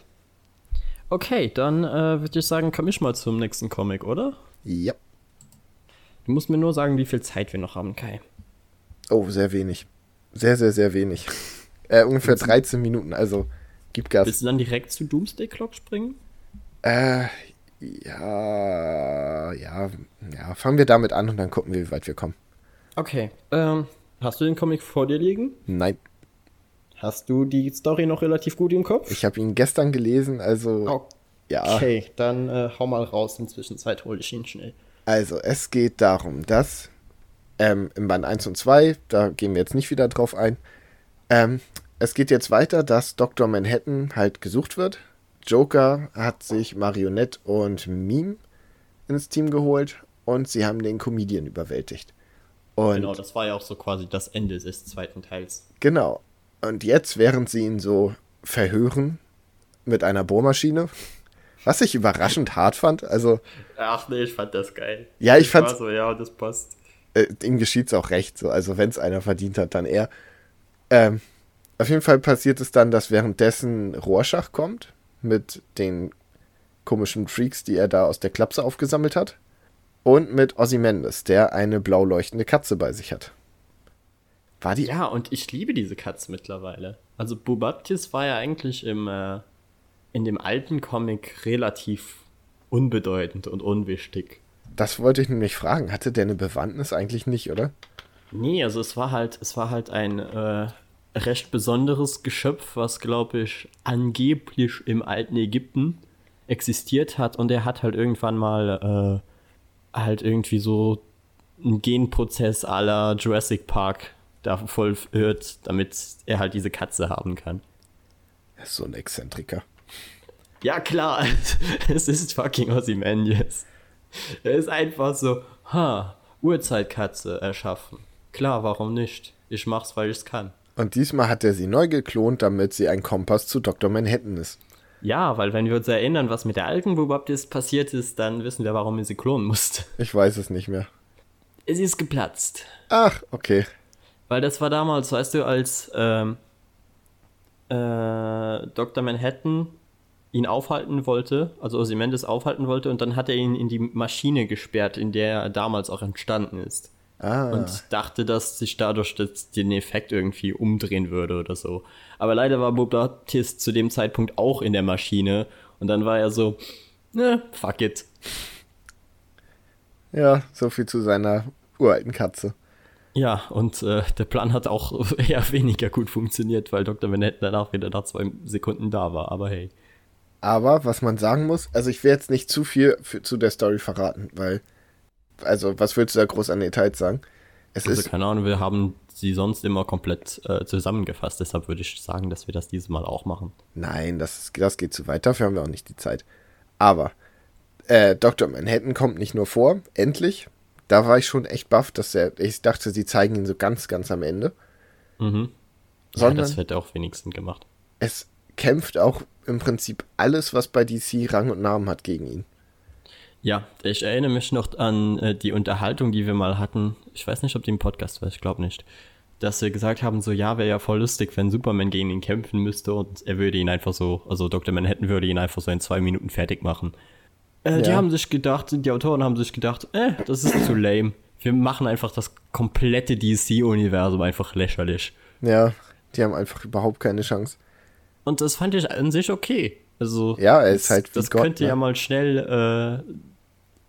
Speaker 1: Okay, dann äh, würde ich sagen, komm ich mal zum nächsten Comic, oder?
Speaker 2: Ja.
Speaker 1: Du musst mir nur sagen, wie viel Zeit wir noch haben, Kai.
Speaker 2: Oh, sehr wenig. Sehr, sehr, sehr wenig. Äh, ungefähr 13 Minuten, also gib Gas.
Speaker 1: Willst du dann direkt zu Doomsday Clock springen?
Speaker 2: Äh, ja, ja, ja. Fangen wir damit an und dann gucken wir, wie weit wir kommen.
Speaker 1: Okay. Ähm, hast du den Comic vor dir liegen?
Speaker 2: Nein.
Speaker 1: Hast du die Story noch relativ gut im Kopf?
Speaker 2: Ich habe ihn gestern gelesen, also.
Speaker 1: Okay, ja. Okay, dann äh, hau mal raus. In Zwischenzeit hole ich ihn schnell.
Speaker 2: Also, es geht darum, dass ähm, im Band 1 und 2, da gehen wir jetzt nicht wieder drauf ein, ähm, es geht jetzt weiter, dass Dr. Manhattan halt gesucht wird. Joker hat sich Marionette und Meme ins Team geholt und sie haben den Comedian überwältigt.
Speaker 1: Und genau, das war ja auch so quasi das Ende des zweiten Teils.
Speaker 2: Genau. Und jetzt, während sie ihn so verhören mit einer Bohrmaschine, was ich überraschend hart fand, also.
Speaker 1: Ach nee, ich fand das geil.
Speaker 2: Ja, ich, ich fand.
Speaker 1: so, ja, das passt.
Speaker 2: Äh, ihm geschieht es auch recht, so. Also, wenn es einer verdient hat, dann er. Ähm, auf jeden Fall passiert es dann, dass währenddessen Rorschach kommt mit den komischen Freaks, die er da aus der Klapse aufgesammelt hat. Und mit Ozymandias, der eine blau leuchtende Katze bei sich hat.
Speaker 1: War die? Ja, und ich liebe diese Katze mittlerweile. Also Bubaptis war ja eigentlich im, äh, in dem alten Comic relativ unbedeutend und unwichtig.
Speaker 2: Das wollte ich nämlich fragen. Hatte der eine Bewandtnis eigentlich nicht, oder?
Speaker 1: Nee, also es war halt, es war halt ein äh, recht besonderes Geschöpf, was, glaube ich, angeblich im alten Ägypten existiert hat und er hat halt irgendwann mal äh, halt irgendwie so einen Genprozess aller Jurassic Park da voll hört, damit er halt diese Katze haben kann.
Speaker 2: Er ist so ein Exzentriker.
Speaker 1: Ja, klar, es ist fucking Ozymandias. Er ist einfach so, ha, Urzeitkatze erschaffen. Klar, warum nicht? Ich mach's, weil ich's kann.
Speaker 2: Und diesmal hat er sie neu geklont, damit sie ein Kompass zu Dr. Manhattan ist.
Speaker 1: Ja, weil wenn wir uns erinnern, was mit der alten Bubaptis passiert ist, dann wissen wir, warum er sie klonen musste.
Speaker 2: Ich weiß es nicht mehr.
Speaker 1: Sie ist geplatzt.
Speaker 2: Ach, okay.
Speaker 1: Weil das war damals, weißt du, als ähm, äh, Dr. Manhattan ihn aufhalten wollte, also Ozymandias aufhalten wollte, und dann hat er ihn in die Maschine gesperrt, in der er damals auch entstanden ist. Ah. Und dachte, dass sich dadurch das, den Effekt irgendwie umdrehen würde oder so. Aber leider war Bobatis zu dem Zeitpunkt auch in der Maschine und dann war er so, ne, fuck it.
Speaker 2: Ja, so viel zu seiner uralten Katze.
Speaker 1: Ja, und äh, der Plan hat auch eher weniger gut funktioniert, weil Dr. Manhattan danach wieder nach zwei Sekunden da war, aber hey.
Speaker 2: Aber was man sagen muss, also ich will jetzt nicht zu viel für, zu der Story verraten, weil, also was willst du da groß an Details sagen?
Speaker 1: Es also ist, keine Ahnung, wir haben sie sonst immer komplett äh, zusammengefasst, deshalb würde ich sagen, dass wir das dieses Mal auch machen.
Speaker 2: Nein, das, das geht zu weit, dafür haben wir auch nicht die Zeit. Aber äh, Dr. Manhattan kommt nicht nur vor, endlich, da war ich schon echt baff, dass er, ich dachte, sie zeigen ihn so ganz, ganz am Ende.
Speaker 1: Mhm. Sondern ja, das wird auch wenigstens gemacht.
Speaker 2: Es kämpft auch im Prinzip alles, was bei DC Rang und Namen hat, gegen ihn.
Speaker 1: Ja, ich erinnere mich noch an äh, die Unterhaltung, die wir mal hatten. Ich weiß nicht, ob die im Podcast war, ich glaube nicht. Dass wir gesagt haben, so ja, wäre ja voll lustig, wenn Superman gegen ihn kämpfen müsste und er würde ihn einfach so, also Dr. Manhattan würde ihn einfach so in zwei Minuten fertig machen. Äh, ja. Die haben sich gedacht, die Autoren haben sich gedacht, äh, das ist zu lame. Wir machen einfach das komplette DC-Universum einfach lächerlich.
Speaker 2: Ja, die haben einfach überhaupt keine Chance.
Speaker 1: Und das fand ich an sich okay. Also,
Speaker 2: ja, er ist halt
Speaker 1: wie Das Gott, könnte ne? ja mal schnell äh,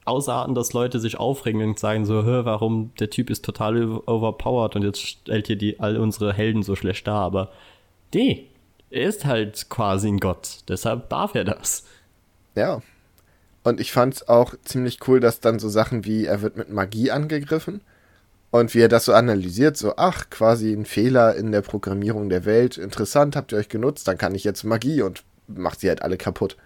Speaker 1: ausarten, dass Leute sich aufregen und sagen so, hör, warum der Typ ist total overpowered und jetzt stellt hier die, all unsere Helden so schlecht dar. Aber nee, er ist halt quasi ein Gott. Deshalb darf er das.
Speaker 2: Ja, und ich fand es auch ziemlich cool, dass dann so Sachen wie, er wird mit Magie angegriffen und wie er das so analysiert, so, ach, quasi ein Fehler in der Programmierung der Welt, interessant, habt ihr euch genutzt, dann kann ich jetzt Magie und macht sie halt alle kaputt.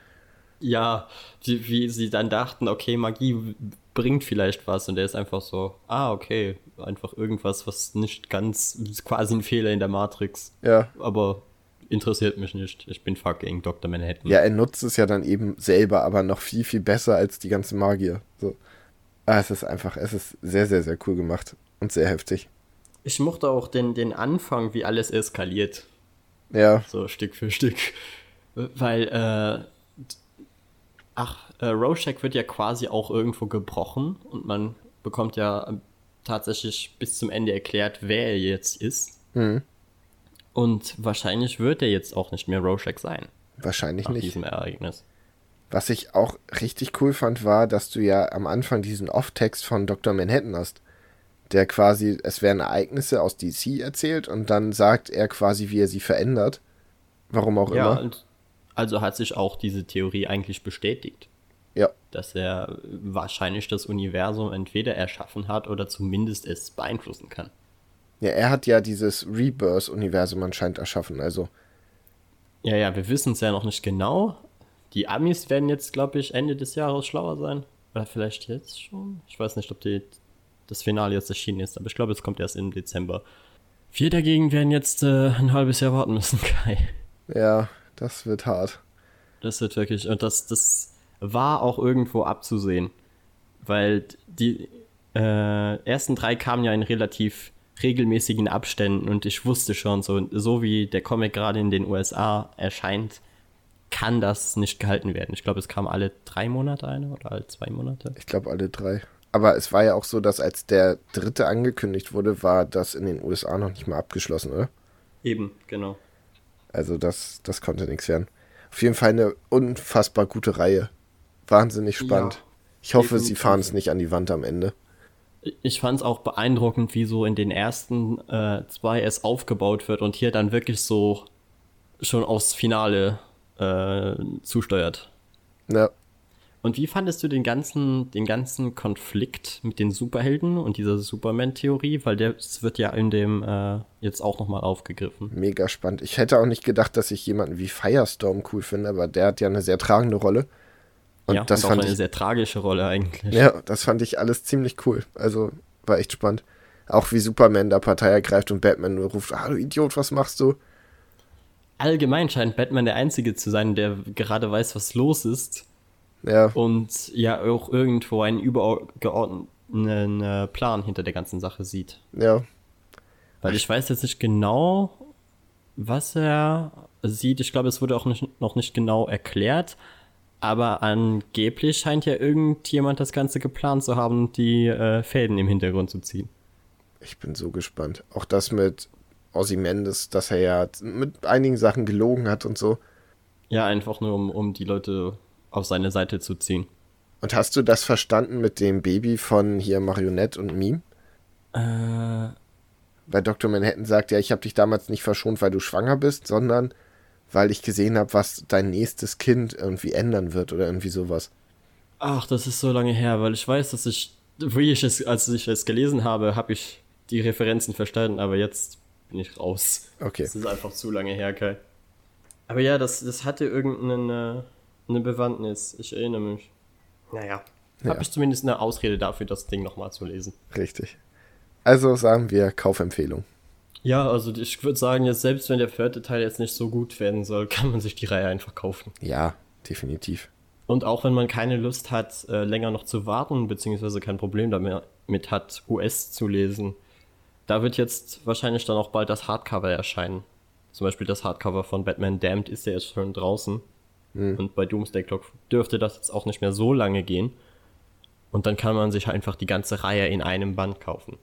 Speaker 1: Ja, wie, wie sie dann dachten, okay, Magie bringt vielleicht was und er ist einfach so, ah, okay, einfach irgendwas, was nicht ganz, quasi ein Fehler in der Matrix.
Speaker 2: Ja.
Speaker 1: Aber interessiert mich nicht. Ich bin fucking Dr. Manhattan.
Speaker 2: Ja, er nutzt es ja dann eben selber, aber noch viel, viel besser als die ganze Magier. So. Ah, es ist einfach, es ist sehr, sehr, sehr cool gemacht und sehr heftig.
Speaker 1: Ich mochte auch den, den Anfang, wie alles eskaliert.
Speaker 2: Ja.
Speaker 1: So Stück für Stück. Weil, äh, ach, äh, Rorschach wird ja quasi auch irgendwo gebrochen und man bekommt ja tatsächlich bis zum Ende erklärt, wer er jetzt ist. Mhm. Und wahrscheinlich wird er jetzt auch nicht mehr Rorschach sein.
Speaker 2: Wahrscheinlich nach nicht.
Speaker 1: diesem Ereignis.
Speaker 2: Was ich auch richtig cool fand, war, dass du ja am Anfang diesen Off-Text von Dr. Manhattan hast, der quasi, es werden Ereignisse aus DC erzählt und dann sagt er quasi, wie er sie verändert. Warum auch ja, immer.
Speaker 1: Also hat sich auch diese Theorie eigentlich bestätigt.
Speaker 2: Ja.
Speaker 1: Dass er wahrscheinlich das Universum entweder erschaffen hat oder zumindest es beeinflussen kann.
Speaker 2: Ja, er hat ja dieses Rebirth-Universum anscheinend erschaffen, also.
Speaker 1: Ja, ja, wir wissen es ja noch nicht genau. Die Amis werden jetzt, glaube ich, Ende des Jahres schlauer sein. Oder vielleicht jetzt schon. Ich weiß nicht, ob die, das Finale jetzt erschienen ist, aber ich glaube, es kommt erst im Dezember. Wir dagegen werden jetzt äh, ein halbes Jahr warten müssen, Kai.
Speaker 2: Ja, das wird hart.
Speaker 1: Das wird wirklich, und das, das war auch irgendwo abzusehen. Weil die äh, ersten drei kamen ja in relativ regelmäßigen Abständen und ich wusste schon, so, so wie der Comic gerade in den USA erscheint, kann das nicht gehalten werden. Ich glaube, es kam alle drei Monate eine oder alle zwei Monate.
Speaker 2: Ich glaube, alle drei. Aber es war ja auch so, dass als der dritte angekündigt wurde, war das in den USA noch nicht mal abgeschlossen, oder?
Speaker 1: Eben, genau.
Speaker 2: Also das, das konnte nichts werden. Auf jeden Fall eine unfassbar gute Reihe. Wahnsinnig spannend. Ja, ich hoffe, sie fahren es nicht an die Wand am Ende
Speaker 1: ich fand es auch beeindruckend, wie so in den ersten äh, zwei es aufgebaut wird und hier dann wirklich so schon aufs Finale äh, zusteuert.
Speaker 2: Ja.
Speaker 1: Und wie fandest du den ganzen, den ganzen Konflikt mit den Superhelden und dieser Superman-Theorie? Weil das wird ja in dem äh, jetzt auch nochmal aufgegriffen.
Speaker 2: Mega spannend. Ich hätte auch nicht gedacht, dass ich jemanden wie Firestorm cool finde, aber der hat ja eine sehr tragende Rolle.
Speaker 1: Und ja, das und fand eine ich, sehr tragische Rolle eigentlich.
Speaker 2: Ja, das fand ich alles ziemlich cool. Also war echt spannend. Auch wie Superman da Partei ergreift und Batman nur ruft, ah du Idiot, was machst du?
Speaker 1: Allgemein scheint Batman der Einzige zu sein, der gerade weiß, was los ist.
Speaker 2: Ja.
Speaker 1: Und ja auch irgendwo einen übergeordneten äh, Plan hinter der ganzen Sache sieht.
Speaker 2: Ja.
Speaker 1: Weil ich weiß jetzt nicht genau, was er sieht. Ich glaube, es wurde auch nicht, noch nicht genau erklärt. Aber angeblich scheint ja irgendjemand das Ganze geplant zu haben, die äh, Fäden im Hintergrund zu ziehen.
Speaker 2: Ich bin so gespannt. Auch das mit Ozymandias, dass er ja mit einigen Sachen gelogen hat und so.
Speaker 1: Ja, einfach nur, um, um die Leute auf seine Seite zu ziehen.
Speaker 2: Und hast du das verstanden mit dem Baby von hier Marionette und Meme?
Speaker 1: Äh,
Speaker 2: Weil Dr. Manhattan sagt, ja, ich habe dich damals nicht verschont, weil du schwanger bist, sondern weil ich gesehen habe, was dein nächstes Kind irgendwie ändern wird oder irgendwie sowas.
Speaker 1: Ach, das ist so lange her, weil ich weiß, dass ich, wie ich es, als ich es gelesen habe, habe ich die Referenzen verstanden, aber jetzt bin ich raus.
Speaker 2: Okay.
Speaker 1: Das ist einfach zu lange her, Kai. Aber ja, das, das hatte irgendeine eine Bewandtnis. Ich erinnere mich. Naja. Ja. Habe ich zumindest eine Ausrede dafür, das Ding nochmal zu lesen.
Speaker 2: Richtig. Also sagen wir Kaufempfehlung.
Speaker 1: Ja, also ich würde sagen, jetzt selbst wenn der vierte Teil jetzt nicht so gut werden soll, kann man sich die Reihe einfach kaufen.
Speaker 2: Ja, definitiv.
Speaker 1: Und auch wenn man keine Lust hat, äh, länger noch zu warten, beziehungsweise kein Problem damit hat, US zu lesen, da wird jetzt wahrscheinlich dann auch bald das Hardcover erscheinen. Zum Beispiel das Hardcover von Batman Damned ist ja jetzt schon draußen. Mhm. Und bei Doomsday Clock dürfte das jetzt auch nicht mehr so lange gehen. Und dann kann man sich einfach die ganze Reihe in einem Band kaufen,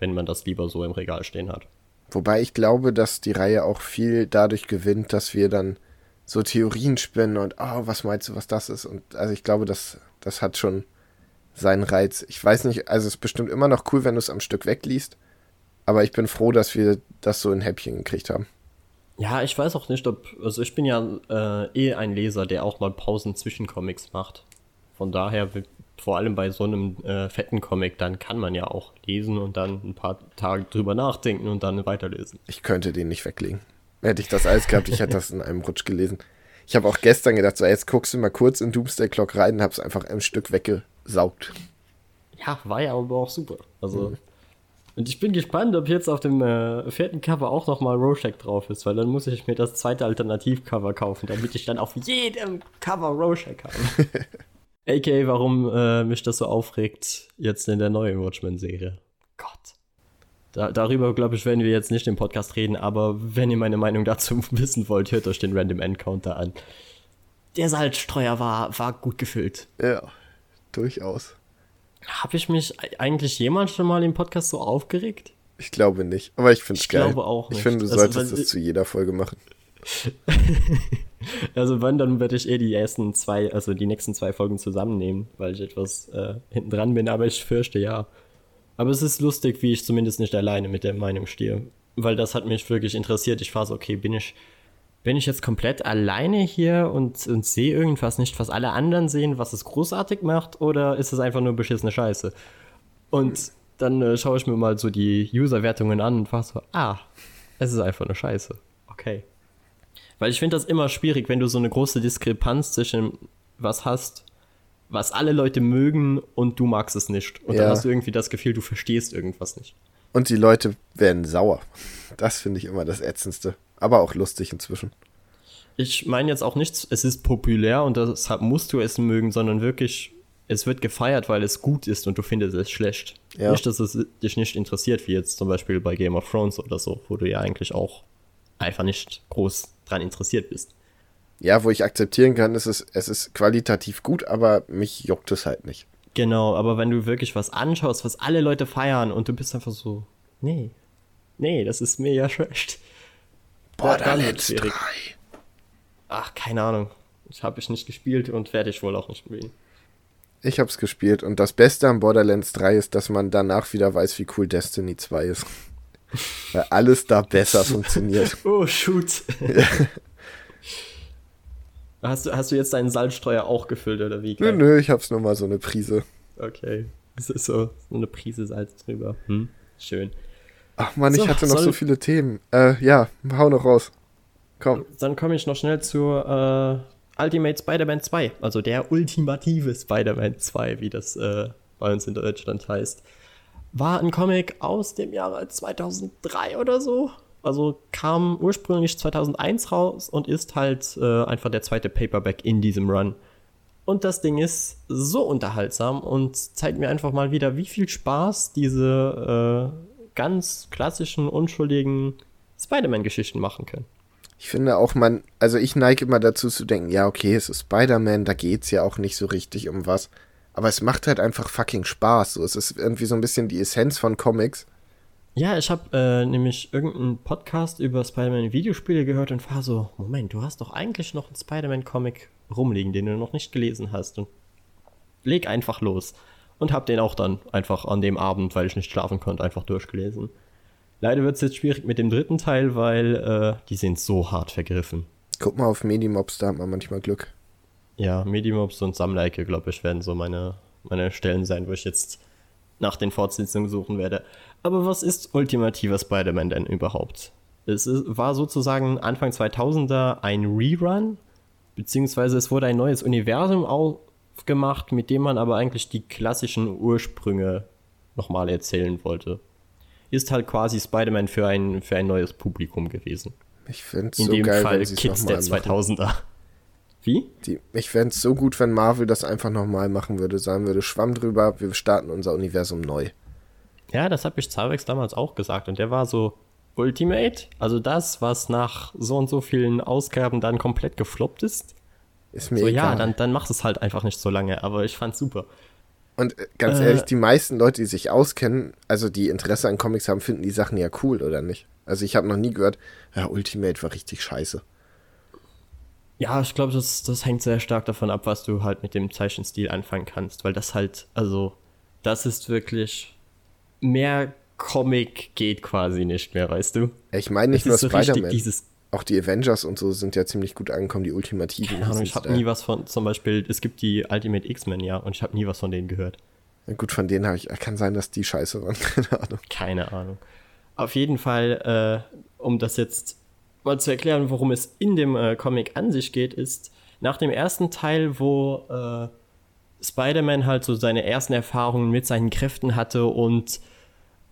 Speaker 1: wenn man das lieber so im Regal stehen hat.
Speaker 2: Wobei ich glaube, dass die Reihe auch viel dadurch gewinnt, dass wir dann so Theorien spinnen und, oh, was meinst du, was das ist? Und also ich glaube, das, das hat schon seinen Reiz. Ich weiß nicht, also es ist bestimmt immer noch cool, wenn du es am Stück wegliest. Aber ich bin froh, dass wir das so in Häppchen gekriegt haben.
Speaker 1: Ja, ich weiß auch nicht, ob. Also, ich bin ja äh, eh ein Leser, der auch mal Pausen zwischen Comics macht. Von daher, vor allem bei so einem äh, fetten Comic, dann kann man ja auch lesen und dann ein paar Tage drüber nachdenken und dann weiterlesen.
Speaker 2: Ich könnte den nicht weglegen. Hätte ich das alles gehabt, ich hätte das in einem Rutsch gelesen. Ich habe auch gestern gedacht, so jetzt guckst du mal kurz in Doomsday Clock rein und hab's einfach ein Stück weggesaugt.
Speaker 1: Ja, war ja aber auch super. Also. Mhm. Und ich bin gespannt, ob jetzt auf dem äh, vierten Cover auch nochmal Rorschach drauf ist, weil dann muss ich mir das zweite Alternativcover kaufen, damit ich dann auf jedem Cover Rorschach habe. A.k.a. warum äh, mich das so aufregt, jetzt in der neuen Watchmen-Serie. Gott. Da, darüber, glaube ich, werden wir jetzt nicht im Podcast reden, aber wenn ihr meine Meinung dazu wissen wollt, hört euch den Random Encounter an. Der Salzstreuer war, war gut gefüllt.
Speaker 2: Ja, durchaus.
Speaker 1: Habe ich mich eigentlich jemals schon mal im Podcast so aufgeregt?
Speaker 2: Ich glaube nicht, aber ich finde es geil.
Speaker 1: Ich glaube auch nicht.
Speaker 2: Ich finde, du also, solltest es zu jeder Folge machen.
Speaker 1: also wenn, dann werde ich eh die ersten zwei, also die nächsten zwei Folgen zusammennehmen, weil ich etwas äh, hinten dran bin, aber ich fürchte ja. Aber es ist lustig, wie ich zumindest nicht alleine mit der Meinung stehe. Weil das hat mich wirklich interessiert. Ich war so, okay, bin ich bin ich jetzt komplett alleine hier und, und sehe irgendwas nicht, was alle anderen sehen, was es großartig macht, oder ist es einfach nur beschissene Scheiße? Und dann äh, schaue ich mir mal so die User-Wertungen an und war so, ah, es ist einfach eine Scheiße. Okay. Weil ich finde das immer schwierig, wenn du so eine große Diskrepanz zwischen was hast, was alle Leute mögen und du magst es nicht. Und ja. dann hast du irgendwie das Gefühl, du verstehst irgendwas nicht.
Speaker 2: Und die Leute werden sauer. Das finde ich immer das Ätzendste aber auch lustig inzwischen.
Speaker 1: Ich meine jetzt auch nichts, es ist populär und deshalb musst du es mögen, sondern wirklich, es wird gefeiert, weil es gut ist und du findest es schlecht. Ja. Nicht, dass es dich nicht interessiert, wie jetzt zum Beispiel bei Game of Thrones oder so, wo du ja eigentlich auch einfach nicht groß dran interessiert bist.
Speaker 2: Ja, wo ich akzeptieren kann, ist es, es ist qualitativ gut, aber mich juckt es halt nicht.
Speaker 1: Genau, aber wenn du wirklich was anschaust, was alle Leute feiern und du bist einfach so, nee, nee, das ist mir ja schlecht.
Speaker 2: Borderlands 3.
Speaker 1: Ach, keine Ahnung. Das habe ich nicht gespielt und werde ich wohl auch nicht spielen.
Speaker 2: Ich habe es gespielt und das Beste an Borderlands 3 ist, dass man danach wieder weiß, wie cool Destiny 2 ist. Weil alles da besser funktioniert.
Speaker 1: Oh, shoot. hast, du, hast du jetzt deinen Salzstreuer auch gefüllt oder wie?
Speaker 2: Nö, nö, ich hab's nur mal so eine Prise.
Speaker 1: Okay. Das ist so, so eine Prise Salz drüber. Hm? Schön.
Speaker 2: Ach man, so, ich hatte noch so viele Themen. Äh, ja, hau noch raus. Komm.
Speaker 1: Dann komme ich noch schnell zu äh, Ultimate Spider-Man 2. Also der ultimative Spider-Man 2, wie das äh, bei uns in Deutschland heißt. War ein Comic aus dem Jahre 2003 oder so. Also kam ursprünglich 2001 raus und ist halt äh, einfach der zweite Paperback in diesem Run. Und das Ding ist so unterhaltsam und zeigt mir einfach mal wieder, wie viel Spaß diese äh, ganz klassischen, unschuldigen Spider-Man-Geschichten machen können.
Speaker 2: Ich finde auch, man, also ich neige immer dazu zu denken, ja, okay, es ist Spider-Man, da geht es ja auch nicht so richtig um was. Aber es macht halt einfach fucking Spaß. So, es ist irgendwie so ein bisschen die Essenz von Comics.
Speaker 1: Ja, ich habe äh, nämlich irgendeinen Podcast über Spider-Man-Videospiele gehört und war so, Moment, du hast doch eigentlich noch einen Spider-Man-Comic rumliegen, den du noch nicht gelesen hast. Und leg einfach los und habe den auch dann einfach an dem Abend, weil ich nicht schlafen konnte, einfach durchgelesen. Leider wird es jetzt schwierig mit dem dritten Teil, weil äh, die sind so hart vergriffen.
Speaker 2: Guck mal auf Medimobs, da hat man manchmal Glück.
Speaker 1: Ja, Medimobs und Samleike, glaube ich, werden so meine, meine Stellen sein, wo ich jetzt nach den Fortsetzungen suchen werde. Aber was ist ultimativer Spider-Man denn überhaupt? Es ist, war sozusagen Anfang 2000er ein Rerun, beziehungsweise es wurde ein neues Universum aufgemacht, mit dem man aber eigentlich die klassischen Ursprünge nochmal erzählen wollte. Ist halt quasi Spider-Man für ein, für ein neues Publikum gewesen.
Speaker 2: Ich finde es so geil,
Speaker 1: Fall wenn Kids der 2000er.
Speaker 2: Wie? Die, ich fände es so gut, wenn Marvel das einfach nochmal machen würde, sagen würde, schwamm drüber, wir starten unser Universum neu.
Speaker 1: Ja, das habe ich Zavex damals auch gesagt und der war so, Ultimate, also das, was nach so und so vielen Ausgaben dann komplett gefloppt ist. Ist mir so, egal. ja, dann, dann machst es halt einfach nicht so lange, aber ich fand's super.
Speaker 2: Und äh, ganz äh, ehrlich, die meisten Leute, die sich auskennen, also die Interesse an Comics haben, finden die Sachen ja cool, oder nicht? Also ich habe noch nie gehört, ja, Ultimate war richtig scheiße.
Speaker 1: Ja, ich glaube, das, das hängt sehr stark davon ab, was du halt mit dem Zeichenstil anfangen kannst, weil das halt, also, das ist wirklich mehr Comic geht quasi nicht mehr, weißt du?
Speaker 2: Ich meine nicht nur so Spider-Man. Auch die Avengers und so sind ja ziemlich gut angekommen, die Ultimativen.
Speaker 1: Keine Ahnung, ich habe nie was von, zum Beispiel, es gibt die Ultimate X-Men, ja, und ich habe nie was von denen gehört.
Speaker 2: Ja, gut, von denen habe ich, kann sein, dass die scheiße waren,
Speaker 1: keine Ahnung. Keine Ahnung. Auf jeden Fall, äh, um das jetzt mal zu erklären, worum es in dem äh, Comic an sich geht, ist nach dem ersten Teil, wo äh, Spider-Man halt so seine ersten Erfahrungen mit seinen Kräften hatte und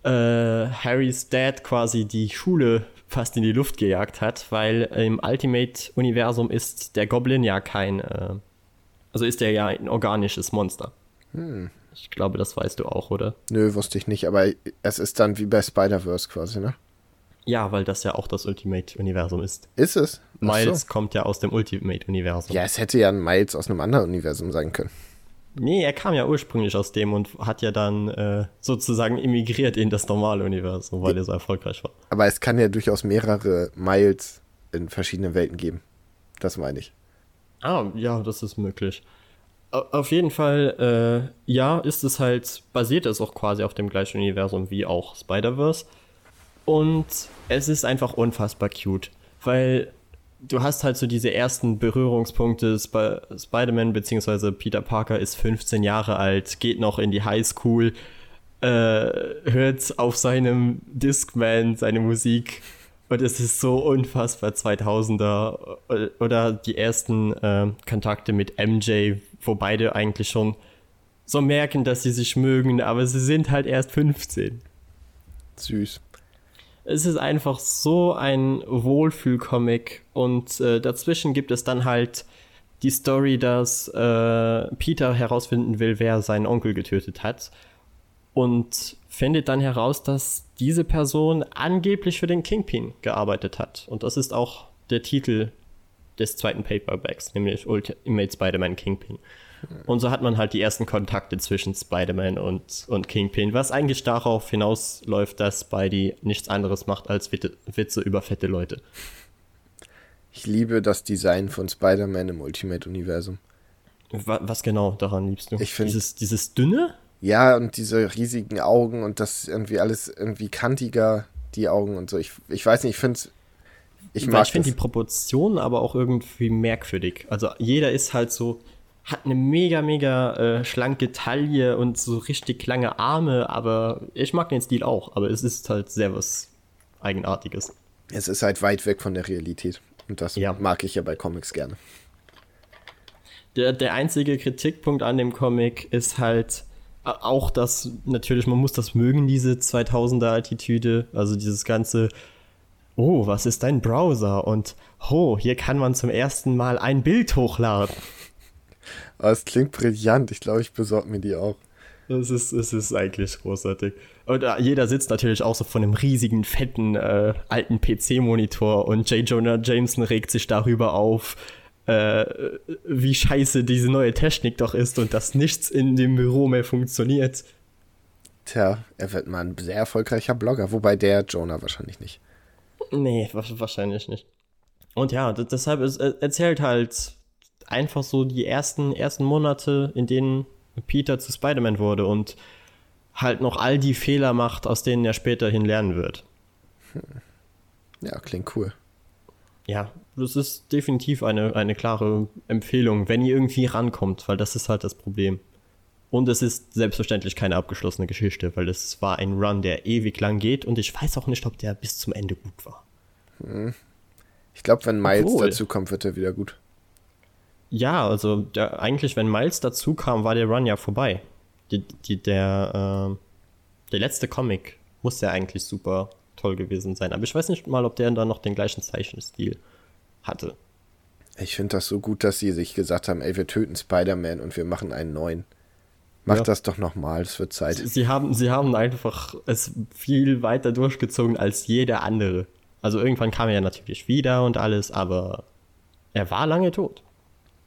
Speaker 1: äh, Harrys Dad quasi die Schule fast in die Luft gejagt hat, weil im Ultimate-Universum ist der Goblin ja kein, äh, also ist er ja ein organisches Monster. Hm. Ich glaube, das weißt du auch, oder?
Speaker 2: Nö, wusste ich nicht, aber es ist dann wie bei Spider-Verse quasi, ne?
Speaker 1: Ja, weil das ja auch das Ultimate-Universum ist.
Speaker 2: Ist es?
Speaker 1: Ach Miles so. kommt ja aus dem Ultimate-Universum.
Speaker 2: Ja, es hätte ja ein Miles aus einem anderen Universum sein können.
Speaker 1: Nee, er kam ja ursprünglich aus dem und hat ja dann äh, sozusagen immigriert in das normale Universum, weil er so erfolgreich war.
Speaker 2: Aber es kann ja durchaus mehrere Miles in verschiedenen Welten geben. Das meine ich.
Speaker 1: Ah, ja, das ist möglich. Auf jeden Fall, äh, ja, ist es halt, basiert es auch quasi auf dem gleichen Universum wie auch Spider-Verse. Und es ist einfach unfassbar cute, weil du hast halt so diese ersten Berührungspunkte. Sp Spider-Man bzw. Peter Parker ist 15 Jahre alt, geht noch in die Highschool, äh, hört auf seinem Discman seine Musik und es ist so unfassbar 2000er. Oder die ersten äh, Kontakte mit MJ, wo beide eigentlich schon so merken, dass sie sich mögen, aber sie sind halt erst 15.
Speaker 2: Süß
Speaker 1: es ist einfach so ein Wohlfühlcomic und äh, dazwischen gibt es dann halt die Story, dass äh, Peter herausfinden will, wer seinen Onkel getötet hat und findet dann heraus, dass diese Person angeblich für den Kingpin gearbeitet hat. Und das ist auch der Titel des zweiten Paperbacks, nämlich Ultimate Spider-Man Kingpin. Und so hat man halt die ersten Kontakte zwischen Spider-Man und, und Kingpin, was eigentlich darauf hinausläuft, dass Spidey nichts anderes macht als Witze, Witze über fette Leute.
Speaker 2: Ich liebe das Design von Spider-Man im Ultimate-Universum.
Speaker 1: Was genau daran liebst du?
Speaker 2: Ich finde
Speaker 1: dieses, dieses dünne?
Speaker 2: Ja, und diese riesigen Augen und das irgendwie alles irgendwie kantiger, die Augen und so. Ich, ich weiß nicht, ich finde es.
Speaker 1: Ich, ich finde die Proportionen aber auch irgendwie merkwürdig. Also jeder ist halt so, hat eine mega, mega äh, schlanke Taille und so richtig lange Arme, aber ich mag den Stil auch, aber es ist halt sehr was Eigenartiges.
Speaker 2: Es ist halt weit weg von der Realität und das ja. mag ich ja bei Comics gerne.
Speaker 1: Der, der einzige Kritikpunkt an dem Comic ist halt äh, auch das, natürlich, man muss das mögen, diese 2000er-Attitüde, also dieses ganze, oh, was ist dein Browser? Und, oh, hier kann man zum ersten Mal ein Bild hochladen.
Speaker 2: Aber es klingt brillant. Ich glaube, ich besorge mir die auch.
Speaker 1: Es ist, es ist eigentlich großartig. Und äh, jeder sitzt natürlich auch so von einem riesigen, fetten, äh, alten PC-Monitor und J. Jonah Jameson regt sich darüber auf, äh, wie scheiße diese neue Technik doch ist und dass nichts in dem Büro mehr funktioniert.
Speaker 2: Tja, er wird mal ein sehr erfolgreicher Blogger, wobei der Jonah wahrscheinlich nicht.
Speaker 1: Nee, wahrscheinlich nicht. Und ja, deshalb ist, erzählt halt einfach so die ersten, ersten Monate, in denen Peter zu Spider-Man wurde und halt noch all die Fehler macht, aus denen er späterhin lernen wird.
Speaker 2: Hm. Ja, klingt cool.
Speaker 1: Ja, das ist definitiv eine, eine klare Empfehlung, wenn ihr irgendwie rankommt, weil das ist halt das Problem. Und es ist selbstverständlich keine abgeschlossene Geschichte, weil es war ein Run, der ewig lang geht und ich weiß auch nicht, ob der bis zum Ende gut war.
Speaker 2: Hm. Ich glaube, wenn Miles Obwohl, dazu kommt, wird er wieder gut.
Speaker 1: Ja, also der, eigentlich, wenn Miles dazu kam, war der Run ja vorbei. Die, die, der, äh, der letzte Comic muss ja eigentlich super toll gewesen sein. Aber ich weiß nicht mal, ob der dann noch den gleichen Zeichenstil hatte.
Speaker 2: Ich finde das so gut, dass sie sich gesagt haben, ey, wir töten Spider-Man und wir machen einen neuen. Mach ja. das doch nochmal, es wird Zeit.
Speaker 1: Sie haben, sie haben einfach es viel weiter durchgezogen als jeder andere. Also irgendwann kam er ja natürlich wieder und alles, aber er war lange tot.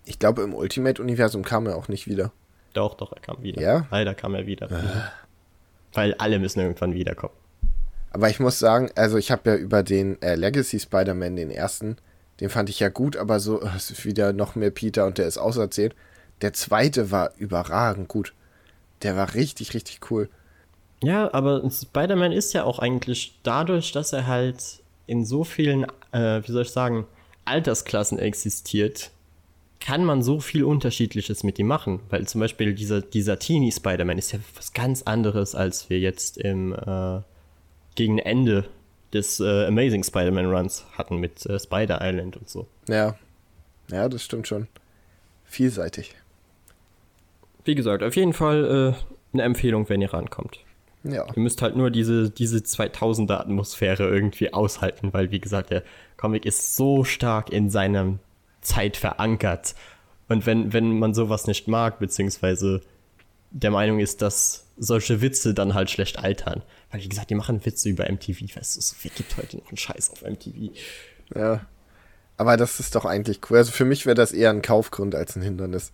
Speaker 2: Ich glaube, im Ultimate-Universum kam er auch nicht wieder.
Speaker 1: Doch, doch, er kam wieder.
Speaker 2: Ja?
Speaker 1: Leider kam er wieder. Weil alle müssen irgendwann wiederkommen.
Speaker 2: Aber ich muss sagen, also ich habe ja über den äh, Legacy Spider-Man, den ersten, den fand ich ja gut, aber so, es ist wieder noch mehr Peter und der ist auserzählt. Der zweite war überragend gut. Der war richtig, richtig cool.
Speaker 1: Ja, aber Spider-Man ist ja auch eigentlich dadurch, dass er halt in so vielen, äh, wie soll ich sagen, Altersklassen existiert, kann man so viel Unterschiedliches mit ihm machen. Weil zum Beispiel dieser, dieser Teenie Spider-Man ist ja was ganz anderes, als wir jetzt im äh, gegen Ende des äh, Amazing Spider-Man Runs hatten mit äh, Spider Island und so.
Speaker 2: Ja. Ja, das stimmt schon. Vielseitig
Speaker 1: wie gesagt, auf jeden Fall äh, eine Empfehlung, wenn ihr rankommt.
Speaker 2: Ja.
Speaker 1: Ihr müsst halt nur diese, diese 2000er Atmosphäre irgendwie aushalten, weil, wie gesagt, der Comic ist so stark in seiner Zeit verankert. Und wenn, wenn man sowas nicht mag, beziehungsweise der Meinung ist, dass solche Witze dann halt schlecht altern. Weil, wie gesagt, die machen Witze über MTV. Weißt du, so viel gibt heute noch einen Scheiß auf MTV.
Speaker 2: Ja. Aber das ist doch eigentlich cool. Also für mich wäre das eher ein Kaufgrund als ein Hindernis.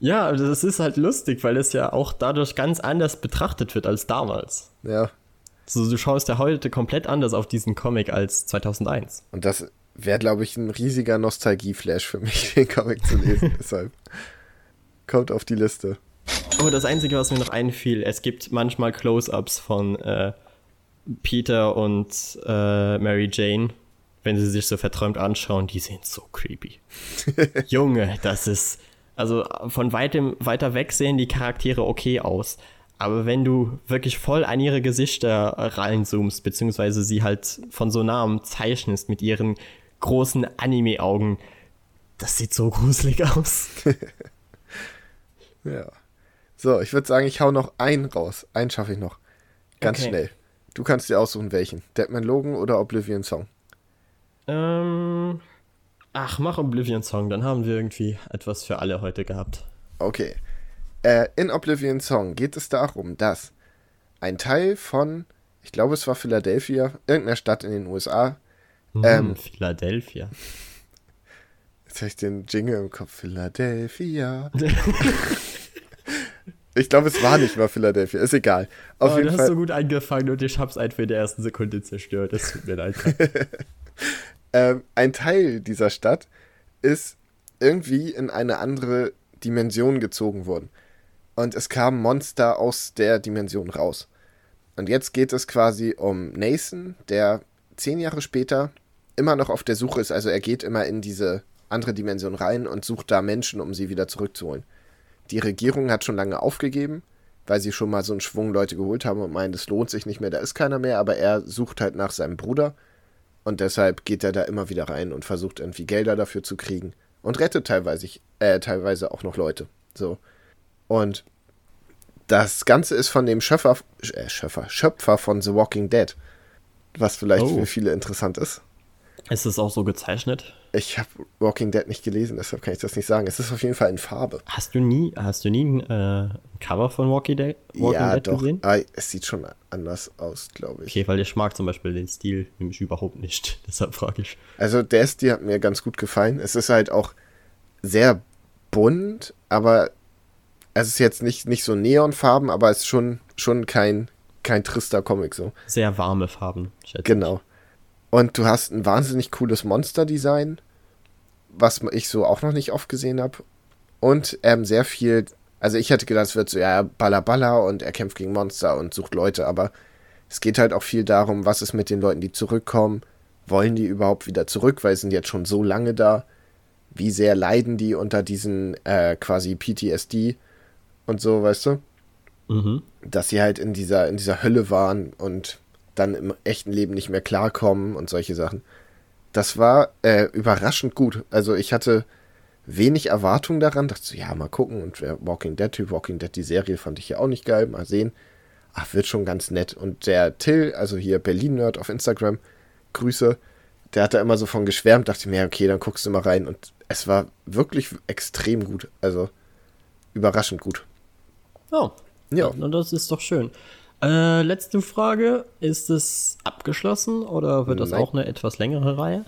Speaker 1: Ja, das ist halt lustig, weil es ja auch dadurch ganz anders betrachtet wird als damals.
Speaker 2: Ja.
Speaker 1: So, du schaust ja heute komplett anders auf diesen Comic als 2001.
Speaker 2: Und das wäre, glaube ich, ein riesiger Nostalgie-Flash für mich, den Comic zu lesen. Deshalb kommt auf die Liste.
Speaker 1: Oh, das Einzige, was mir noch einfiel, es gibt manchmal Close-Ups von äh, Peter und äh, Mary Jane, wenn sie sich so verträumt anschauen, die sehen so creepy. Junge, das ist also von weitem, weiter weg sehen die Charaktere okay aus. Aber wenn du wirklich voll an ihre Gesichter reinzoomst, beziehungsweise sie halt von so nahem zeichnest mit ihren großen Anime-Augen, das sieht so gruselig aus.
Speaker 2: ja. So, ich würde sagen, ich hau noch einen raus. Einen schaffe ich noch. Ganz okay. schnell. Du kannst dir aussuchen, welchen. Deadman Logan oder Oblivion Song?
Speaker 1: Ähm, Ach, mach Oblivion Song, dann haben wir irgendwie etwas für alle heute gehabt.
Speaker 2: Okay. Äh, in Oblivion Song geht es darum, dass ein Teil von, ich glaube, es war Philadelphia, irgendeiner Stadt in den USA.
Speaker 1: Hm, ähm, Philadelphia.
Speaker 2: Jetzt habe ich den Jingle im Kopf. Philadelphia. ich glaube, es war nicht mal Philadelphia. Ist egal.
Speaker 1: Auf oh, jeden du Fall. hast so gut angefangen und ich hab's einfach in der ersten Sekunde zerstört. Das tut mir leid.
Speaker 2: Ähm, ein Teil dieser Stadt ist irgendwie in eine andere Dimension gezogen worden. Und es kamen Monster aus der Dimension raus. Und jetzt geht es quasi um Nathan, der zehn Jahre später immer noch auf der Suche ist. Also er geht immer in diese andere Dimension rein und sucht da Menschen, um sie wieder zurückzuholen. Die Regierung hat schon lange aufgegeben, weil sie schon mal so einen Schwung Leute geholt haben und meinen, es lohnt sich nicht mehr, da ist keiner mehr, aber er sucht halt nach seinem Bruder und deshalb geht er da immer wieder rein und versucht irgendwie Gelder dafür zu kriegen. Und rettet teilweise, äh, teilweise auch noch Leute. So. Und das Ganze ist von dem Schöpfer, äh, Schöpfer, Schöpfer von The Walking Dead. Was vielleicht oh. für viele interessant ist.
Speaker 1: Ist es auch so gezeichnet?
Speaker 2: Ich habe Walking Dead nicht gelesen, deshalb kann ich das nicht sagen. Es ist auf jeden Fall in Farbe.
Speaker 1: Hast du nie, hast du nie ein äh, Cover von Walking Dead, Walking
Speaker 2: ja,
Speaker 1: Dead
Speaker 2: doch. gesehen? Ah, es sieht schon anders aus, glaube ich.
Speaker 1: Okay, weil ich mag zum Beispiel den Stil nämlich überhaupt nicht. Deshalb frage ich.
Speaker 2: Also der Stil hat mir ganz gut gefallen. Es ist halt auch sehr bunt, aber es ist jetzt nicht, nicht so Neonfarben, aber es ist schon, schon kein, kein trister Comic so.
Speaker 1: Sehr warme Farben.
Speaker 2: Genau. Ich. Und du hast ein wahnsinnig cooles Monster-Design, was ich so auch noch nicht oft gesehen habe. Und ähm, sehr viel, also ich hätte gedacht, es wird so, ja, Balla Balla und er kämpft gegen Monster und sucht Leute, aber es geht halt auch viel darum, was ist mit den Leuten, die zurückkommen. Wollen die überhaupt wieder zurück, weil sie sind jetzt schon so lange da? Wie sehr leiden die unter diesen äh, quasi PTSD und so, weißt du? Mhm. Dass sie halt in dieser, in dieser Hölle waren und dann im echten Leben nicht mehr klarkommen und solche Sachen. Das war äh, überraschend gut. Also ich hatte wenig Erwartung daran, dachte so, ja, mal gucken. Und Walking Dead, Typ Walking Dead, die Serie fand ich ja auch nicht geil, mal sehen. Ach, wird schon ganz nett. Und der Till, also hier Berlin-Nerd auf Instagram, Grüße, der hat da immer so von geschwärmt, dachte mir, okay, dann guckst du mal rein. Und es war wirklich extrem gut. Also überraschend gut.
Speaker 1: Oh. Ja. Und das ist doch schön. Äh, letzte Frage. Ist es abgeschlossen oder wird das Nein. auch eine etwas längere Reihe?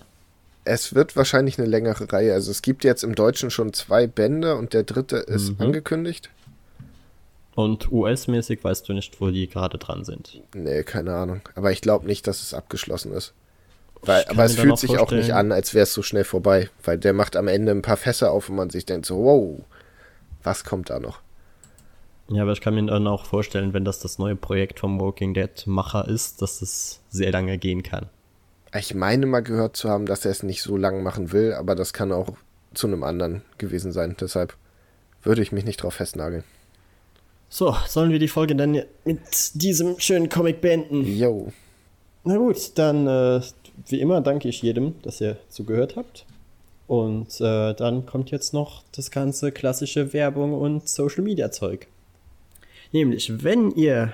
Speaker 2: Es wird wahrscheinlich eine längere Reihe. Also es gibt jetzt im Deutschen schon zwei Bände und der dritte ist mhm. angekündigt.
Speaker 1: Und US-mäßig weißt du nicht, wo die gerade dran sind.
Speaker 2: Nee, keine Ahnung. Aber ich glaube nicht, dass es abgeschlossen ist. Weil, aber es fühlt sich auch nicht an, als wäre es so schnell vorbei. Weil der macht am Ende ein paar Fässer auf und man sich denkt so, wow, was kommt da noch?
Speaker 1: Ja, aber ich kann mir dann auch vorstellen, wenn das das neue Projekt vom Walking Dead Macher ist, dass es sehr lange gehen kann.
Speaker 2: Ich meine mal gehört zu haben, dass er es nicht so lang machen will, aber das kann auch zu einem anderen gewesen sein. Deshalb würde ich mich nicht drauf festnageln.
Speaker 1: So, sollen wir die Folge dann mit diesem schönen Comic beenden?
Speaker 2: Jo.
Speaker 1: Na gut, dann äh, wie immer danke ich jedem, dass ihr zugehört habt. Und äh, dann kommt jetzt noch das ganze klassische Werbung und Social Media Zeug. Nämlich, wenn ihr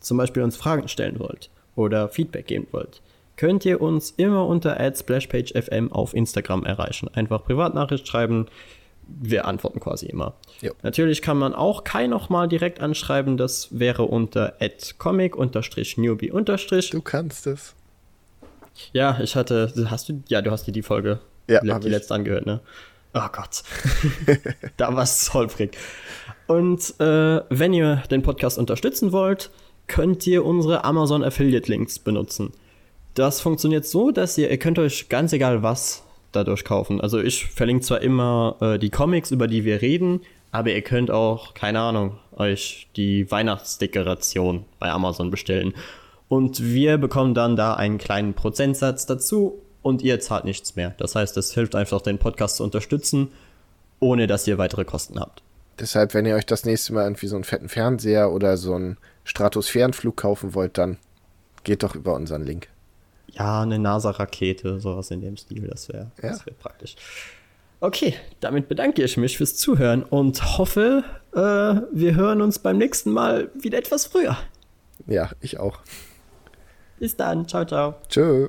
Speaker 1: zum Beispiel uns Fragen stellen wollt oder Feedback geben wollt, könnt ihr uns immer unter @splashpagefm auf Instagram erreichen. Einfach Privatnachricht schreiben. Wir antworten quasi immer. Jo. Natürlich kann man auch Kai nochmal direkt anschreiben. Das wäre unter comic-newbie-
Speaker 2: Du kannst es.
Speaker 1: Ja, ich hatte. Hast du. Ja, du hast dir die Folge. Ja, die, die letzte angehört, ne? Oh Gott. da war es holprig. Und äh, wenn ihr den Podcast unterstützen wollt, könnt ihr unsere Amazon Affiliate Links benutzen. Das funktioniert so, dass ihr, ihr könnt euch ganz egal was dadurch kaufen. Also ich verlinke zwar immer äh, die Comics, über die wir reden, aber ihr könnt auch, keine Ahnung, euch die Weihnachtsdekoration bei Amazon bestellen. Und wir bekommen dann da einen kleinen Prozentsatz dazu und ihr zahlt nichts mehr. Das heißt, es hilft einfach, den Podcast zu unterstützen, ohne dass ihr weitere Kosten habt.
Speaker 2: Deshalb, wenn ihr euch das nächste Mal irgendwie so einen fetten Fernseher oder so einen Stratosphärenflug kaufen wollt, dann geht doch über unseren Link.
Speaker 1: Ja, eine NASA-Rakete, sowas in dem Stil, das wäre ja. wär praktisch. Okay, damit bedanke ich mich fürs Zuhören und hoffe, äh, wir hören uns beim nächsten Mal wieder etwas früher.
Speaker 2: Ja, ich auch.
Speaker 1: Bis dann, ciao, ciao.
Speaker 2: Tschö.